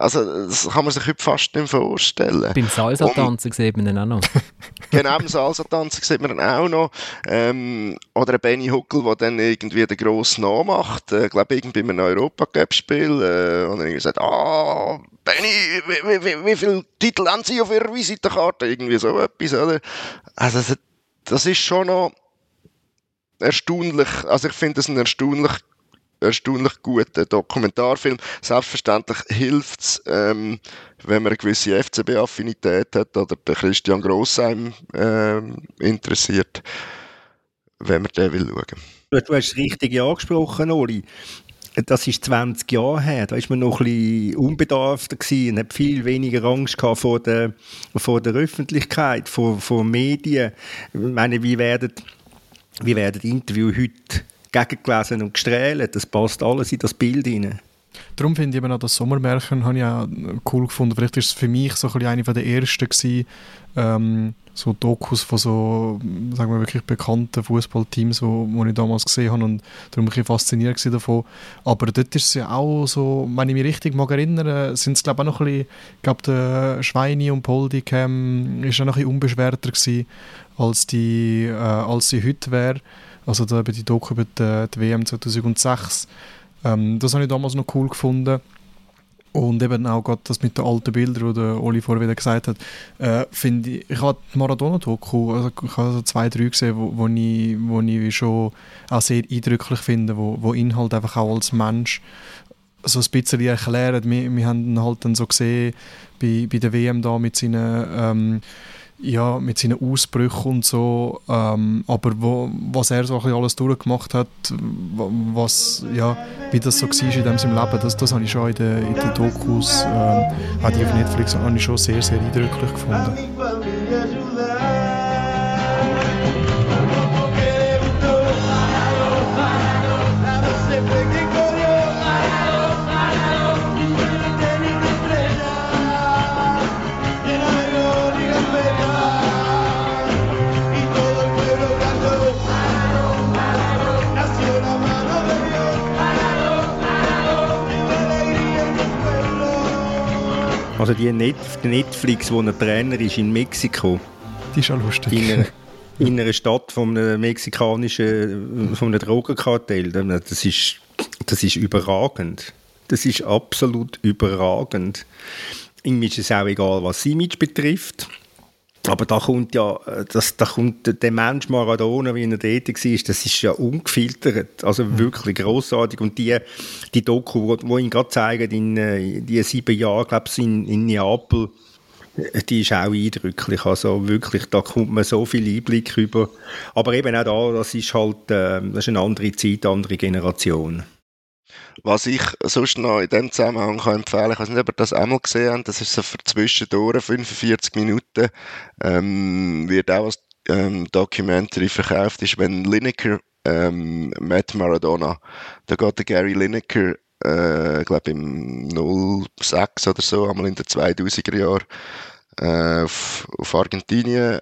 also, das kann man sich heute fast nicht vorstellen. Beim Salsa-Tanzen sieht man ihn auch noch. *laughs* genau, beim Salsa-Tanzen sieht man ihn auch noch. Ähm, oder ein Benny Huckel, der dann irgendwie den grossen Namen macht. Ich äh, glaube, irgendwie bei einem Europacup-Spiel. Äh, dann sagt, ah, Benny, wie, wie, wie, viele Titel haben Sie auf Ihrer Visitenkarte? Irgendwie so etwas, oder? Also, das ist schon noch erstaunlich. Also, ich finde das ein erstaunlich erstaunlich guter Dokumentarfilm. Selbstverständlich hilft es, ähm, wenn man eine gewisse FCB-Affinität hat oder der Christian Grossheim ähm, interessiert, wenn man den will schauen. Du hast es richtig angesprochen, Oli das ist 20 Jahre her, da war man noch ein bisschen unbedarfter und hat viel weniger Angst gehabt vor der, vor der Öffentlichkeit, vor, vor Medien. Ich meine, wie werden, wie werden Interviews heute gegengelesen und gestrahlt? Das passt alles in das Bild hinein. Darum finde ich eben auch das Sommermärchen habe ich auch cool gefunden. Vielleicht ist es für mich so ein eine der ersten gewesen, ähm, so Dokus von so, sagen wir wirklich bekannten Fußballteams, wo ich damals gesehen habe und darum ein bisschen fasziniert davon. Aber dort ist es ja auch so, wenn ich mich richtig mag erinnern, sind es glaube ich auch noch ein bisschen, ich glaube der Schweini und Poldicam ist auch noch ein bisschen unbeschwerter gewesen, als die, äh, als sie heute wäre. Also da die Doku über die, die WM 2006. Ähm, das habe ich damals noch cool gefunden. Und eben auch gerade das mit den alten Bildern, die Oli vorher wieder gesagt hat, äh, finde ich, ich habe Maradona-Doku, also ich habe also zwei, drei gesehen, wo, wo, ich, wo ich schon auch sehr eindrücklich finde, wo, wo Inhalt einfach auch als Mensch so ein bisschen erklären. Wir, wir haben ihn halt dann so gesehen bei, bei der WM da mit seinen ähm, ja, mit seinen Ausbrüchen und so, ähm, aber wo, was er so alles durchgemacht hat, was, ja, wie das so war in seinem Leben, das, das habe ich schon in den, in den Dokus, ähm, die auf Netflix, habe ich schon sehr, sehr eindrücklich gefunden. Also die Net Netflix, wo ein Trainer ist in Mexiko. Die ist schon lustig. In einer, *laughs* in einer Stadt von einem mexikanischen von einem Drogenkartell. Das ist, das ist überragend. Das ist absolut überragend. Ihm ist es auch egal, was Image betrifft. Aber da kommt ja, äh, das, da kommt der Mensch Maradona, wie er dort war, das ist ja ungefiltert, also mhm. wirklich großartig. Und die, die Doku, wo, wo ihn gerade zeigen, in, äh, die sieben Jahren, glaube ich, in, in Neapel, äh, die ist auch eindrücklich. Also wirklich, da kommt man so viel Einblick rüber. Aber eben auch da, das ist halt, das ist eine andere Zeit, eine andere Generation. Was ich sonst noch in dem Zusammenhang kann empfehlen kann, ich weiß nicht, ob ihr das einmal gesehen habt, das ist so für zwischendurch 45 Minuten, ähm, wird auch als ähm, Documentary verkauft, ist, wenn Lineker ähm, Matt Maradona, da geht der Gary Lineker, äh, glaube im 06 oder so, einmal in den 2000er Jahren, äh, auf, auf Argentinien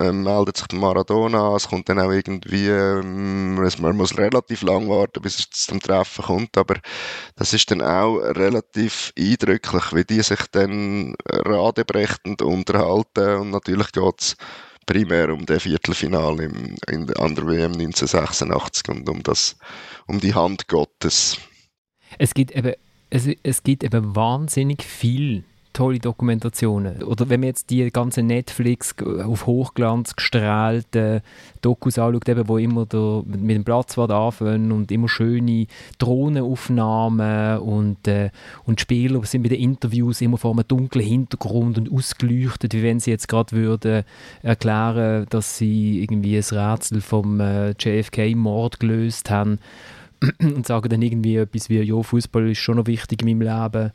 ähm, meldet sich Maradona an, es kommt dann auch irgendwie, ähm, man muss relativ lang warten, bis es zum Treffen kommt, aber das ist dann auch relativ eindrücklich, wie die sich dann radebrechend unterhalten und natürlich geht es primär um das Viertelfinale im, in an der WM 1986 und um, das, um die Hand Gottes. Es gibt eben, es, es gibt eben wahnsinnig viel tolle Dokumentationen. Oder wenn man jetzt die ganzen Netflix auf Hochglanz gestrahlten Dokus anschaut, eben, wo immer der, mit dem Platzwart anfangen und immer schöne Drohnenaufnahmen und, äh, und Spieler sind bei den Interviews immer vor einem dunklen Hintergrund und ausgeleuchtet, wie wenn sie jetzt gerade würden erklären, dass sie irgendwie ein Rätsel vom äh, JFK-Mord gelöst haben *clears throat* und sagen dann irgendwie etwas wie, ja, Fußball ist schon noch wichtig in meinem Leben.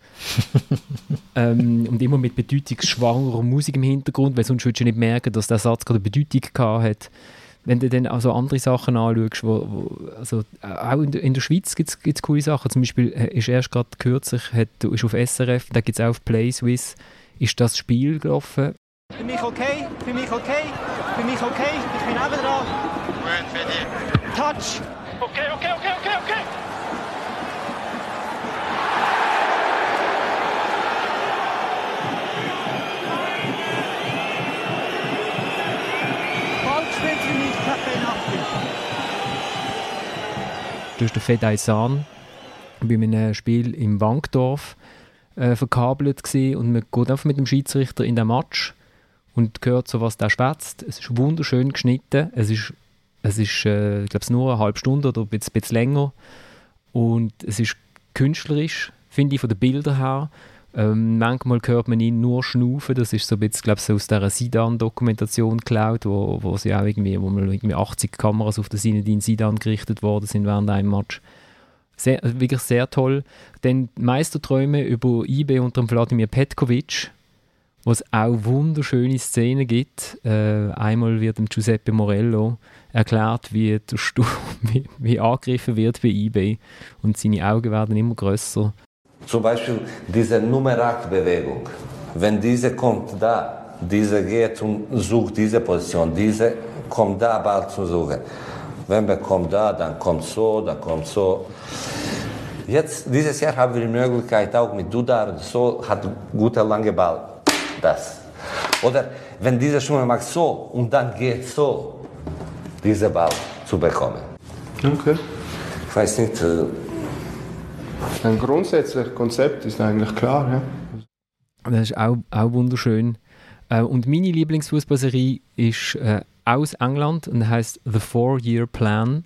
*laughs* ähm, und immer mit bedeutungsschwangerer Musik im Hintergrund, weil sonst würdest du nicht merken, dass der Satz gerade eine Bedeutung gehabt hat. Wenn du dann also andere Sachen anschaust, wo, wo also auch in der, in der Schweiz gibt es coole Sachen. Zum Beispiel äh, ist erst gerade kürzlich, hat, ist auf SRF, da gibt es auch auf Play Swiss, ist das Spiel gelaufen. Für mich okay, für mich okay, für mich okay, ich bin eben dran. Touch. Okay, okay, okay, okay, Du hast den Fedai San bei einem Spiel im Wankdorf äh, verkabelt gesehen und man geht einfach mit dem Schiedsrichter in den Match und hört so, was der schwätzt. Es ist wunderschön geschnitten, es ist es ist, äh, glaube, nur eine halbe Stunde oder ein bisschen, bisschen länger. und es ist künstlerisch, finde ich, von den Bildern her. Ähm, manchmal hört man ihn nur schnaufen, das ist so ein bisschen, glaube ich, aus dieser Sidan-Dokumentation geklaut, wo, wo sie auch irgendwie, wo mal irgendwie 80 Kameras auf den Sinedin Sidan gerichtet worden sind während einem Match. Sehr, wirklich sehr toll. Dann Meisterträume über IB unter dem Wladimir Petkovic, wo es auch wunderschöne Szenen gibt. Äh, einmal wird dem Giuseppe Morello erklärt, wie, der Sturm, *laughs* wie, wie angegriffen wird bei eBay und seine Augen werden immer größer. Zum Beispiel diese Nummer 8 Bewegung. Wenn diese kommt da, diese geht und sucht diese Position, diese kommt da bald zu suchen. Wenn wir kommen da, dann kommt so, dann kommt so. Jetzt, dieses Jahr haben wir die Möglichkeit auch mit Dudar, so hat guter lange Ball, das. Oder wenn dieser Schuhe macht so und dann geht so, diese Ball zu bekommen. Okay. Ich weiß nicht. Ein grundsätzliches Konzept ist eigentlich klar, ja. Das ist auch, auch wunderschön. Äh, und meine Lieblingsfußballserie ist äh, aus England und heißt The Four-Year Plan.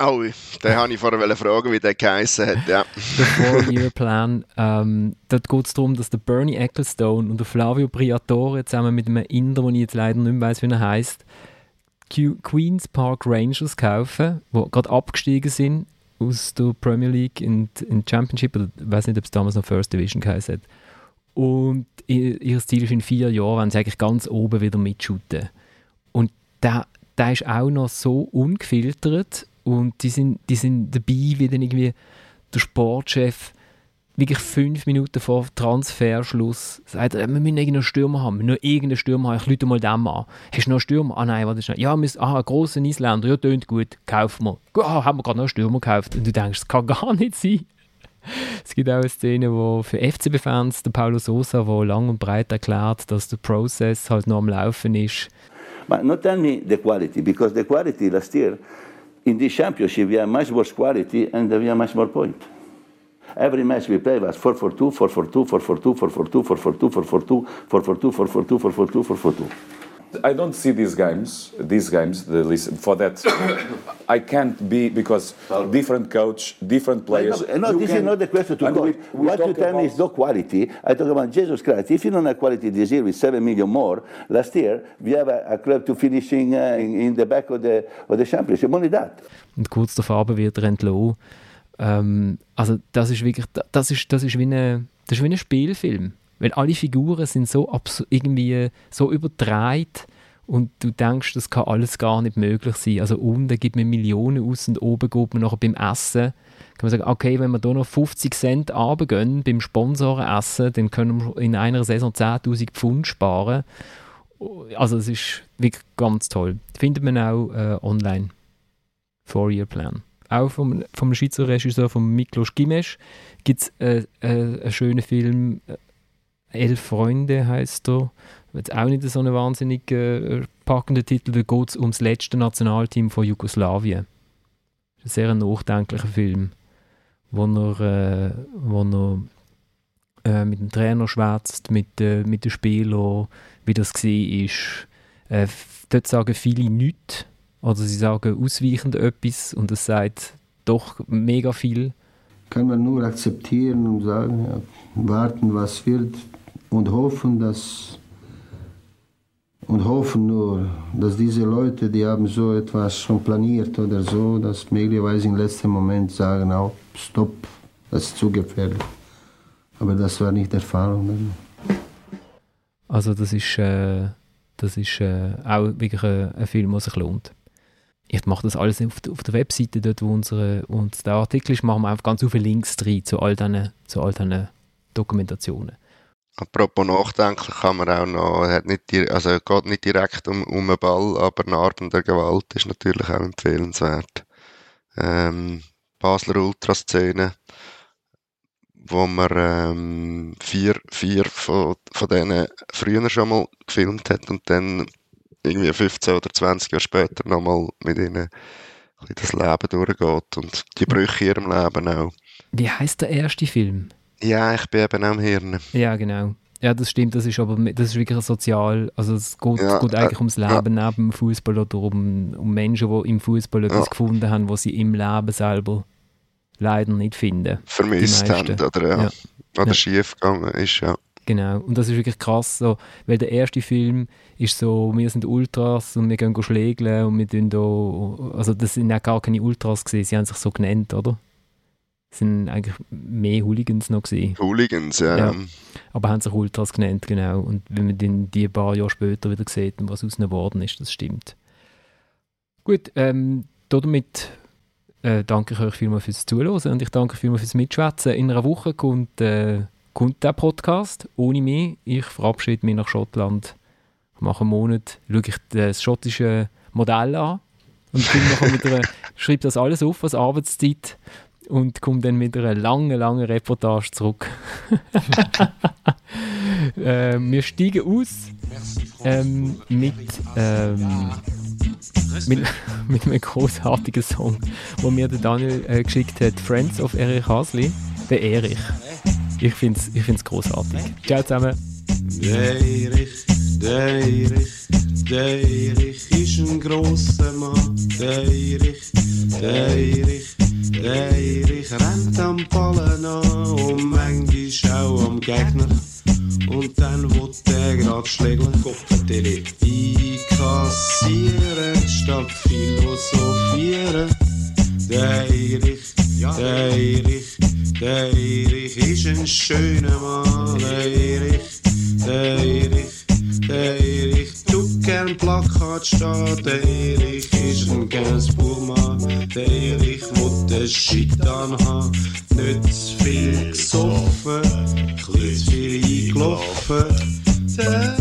Oh, den habe ich vorher fragen, wie der geheißen hat. Ja. The Four-Year *laughs* Plan. Ähm, dort geht es darum, dass der Bernie Ecclestone und der Flavio Briatore zusammen mit einem Inder, den ich jetzt leider nicht mehr weiss, wie er heißt, Queen's Park Rangers kaufen, die gerade abgestiegen sind aus der Premier League in, in Championship, oder ich weiß nicht, ob es damals noch First Division geheißen hat. Und ihr Ziel ist in vier Jahren, wenn sie eigentlich ganz oben wieder mitschuten. Und der, der ist auch noch so ungefiltert und die sind, die sind dabei, wie dann irgendwie der Sportchef wirklich fünf Minuten vor Transferschluss sagt, wir müssen irgendeinen Stürmer haben, wir müssen noch irgendeinen Stürmer haben, ich lüte mal den an. Hast du noch einen Stürmer? Ah nein, warte schnell. Ja, wir, ah, einen grossen Isländer, ja, tönt gut, kaufen wir. Ah, haben wir gerade noch einen Stürmer gekauft. Und du denkst, das kann *laughs* gar nicht sein. Es gibt auch eine Szene, wo für FCB-Fans der Paulo Sosa, wo lang und breit erklärt, dass der Prozess halt noch am Laufen ist. But not only the quality, because the quality last year in this championship we have much worse quality and we have much more point. Every match we play was 4-4-2, 4-4-2, 4-4-2, 4-4-2, 4-4-2, 4-4-2, 4-4-2, 4-4-2, 4-4-2, 4-4-2. I don't see these games. These games, the list, for that, I can't be because different coach, different players. No, no, You this can- is not the question to and coach. we- we what you tell me is no quality. I talk about Jesus Christ. If you don't have quality this year with 7 million more, last year we have a, a club to finishing uh, in, in the back of the, of the championship. Only that. Und kurz davor wird er entlassen. Ähm, also das ist wirklich, das ist, das ist wie eine, das ist wie ein Spielfilm. Weil alle Figuren sind so irgendwie so überdreht und du denkst, das kann alles gar nicht möglich sein. Also unten gibt man Millionen aus und oben geht man nachher beim Essen. Kann man sagen, okay, wenn wir da noch 50 Cent runtergehen beim Sponsorenessen, dann können wir in einer Saison 10'000 Pfund sparen. Also es ist wirklich ganz toll. Findet man auch äh, online. Four-Year Plan. Auch vom, vom Schweizer Regisseur von Miklos Gimesch gibt es äh, äh, einen schönen Film, äh, Elf Freunde heißt er. Jetzt auch nicht so einen wahnsinnig äh, packenden Titel, da geht es ums letzte Nationalteam von Jugoslawien. Das ist ein sehr nachdenklicher Film, wo er, äh, wo er äh, mit dem Trainer schwätzt, mit, mit den Spielern, wie das war. Äh, dort sagen viele nichts oder sie sagen ausweichend etwas und es sagt doch mega viel. kann man nur akzeptieren und sagen, ja, warten, was wird und hoffen, dass und hoffen nur, dass diese Leute, die haben so etwas schon planiert oder so, dass möglicherweise im letzten Moment sagen, auch stopp, das ist zu gefährlich. Aber das war nicht. Und Also das ist, äh, das ist äh, auch wirklich ein, ein Film, der sich lohnt. Ich mache das alles auf, der- auf der Webseite, dort wo, unsere, wo uns der Artikel ist, machen wir einfach ganz viele Links rein zu all diesen, zu all diesen Dokumentationen. Apropos nachdenklich kann man auch noch, hat nicht, also geht nicht direkt um, um einen Ball, aber Narben der Gewalt ist natürlich auch empfehlenswert. Ähm, Basler Ultraszene, wo man ähm, vier, vier von, von denen früher schon mal gefilmt hat und dann irgendwie 15 oder 20 Jahre später nochmal mit ihnen das Leben durchgeht und die Brüche in ihrem Leben auch. Wie heißt der erste Film? Ja, ich bin eben auch im Hirn. Ja, genau. Ja, das stimmt, das ist aber das ist wirklich sozial, also es geht, Ja, geht eigentlich äh, ums ja. Leben neben dem Fußball oder um, um Menschen, die im Fußball etwas Ja. gefunden haben, was sie im Leben selber leider nicht finden. Vermisst haben oder, ja. Ja. oder Ja. schief gegangen ist, ja. Genau, und das ist wirklich krass, so, weil der erste Film ist so, wir sind Ultras und wir gehen schlägeln und wir tun da, also das sind ja gar keine Ultras gesehen, sie haben sich so genannt, oder? Es sind eigentlich mehr Hooligans noch gesehen. Hooligans, ja. Ja, aber haben sich Ultras genannt, genau. Und wenn man dann die ein paar Jahre später wieder sieht, und was aus ihnen geworden ist, das stimmt. Gut, ähm, damit äh, danke ich euch vielmals fürs Zuhören und ich danke euch vielmals fürs Mitschwätzen. In einer Woche kommt, äh, kommt der Podcast ohne mich. Ich verabschiede mich nach Schottland. Ich mache einen Monat, schaue ich das schottische Modell an und komme nachher mit einer, *laughs* schreibe das alles auf als Arbeitszeit und komme dann mit einer langen, langen Reportage zurück. *laughs* äh, wir steigen aus ähm, mit, ähm, mit, *laughs* mit einem großartigen Song, wo mir der Daniel äh, geschickt hat, Friends of Erich Hasli, der Erich. Ich finde es ich find's großartig. Ciao zusammen. Der Erich, der Erich, der Erich ist ein grosser Mann. Der Erich, der Erich, der Erich rennt am Ballen an und manchmal auch am Gegner. Und dann wird er grad schlägeln, Kopfverteilen. Einkassieren statt philosophieren. Der Erich, der Erich, ist ein schöner Mann. Der Erich, der Erich, der Erich tut gern Plakat stehen. Der Erich ist ein Gainsbourg-Mann. Der Erich will den Shit anhaben. Nicht zu viel gesoffen, nicht zu viel eingelaufen. Der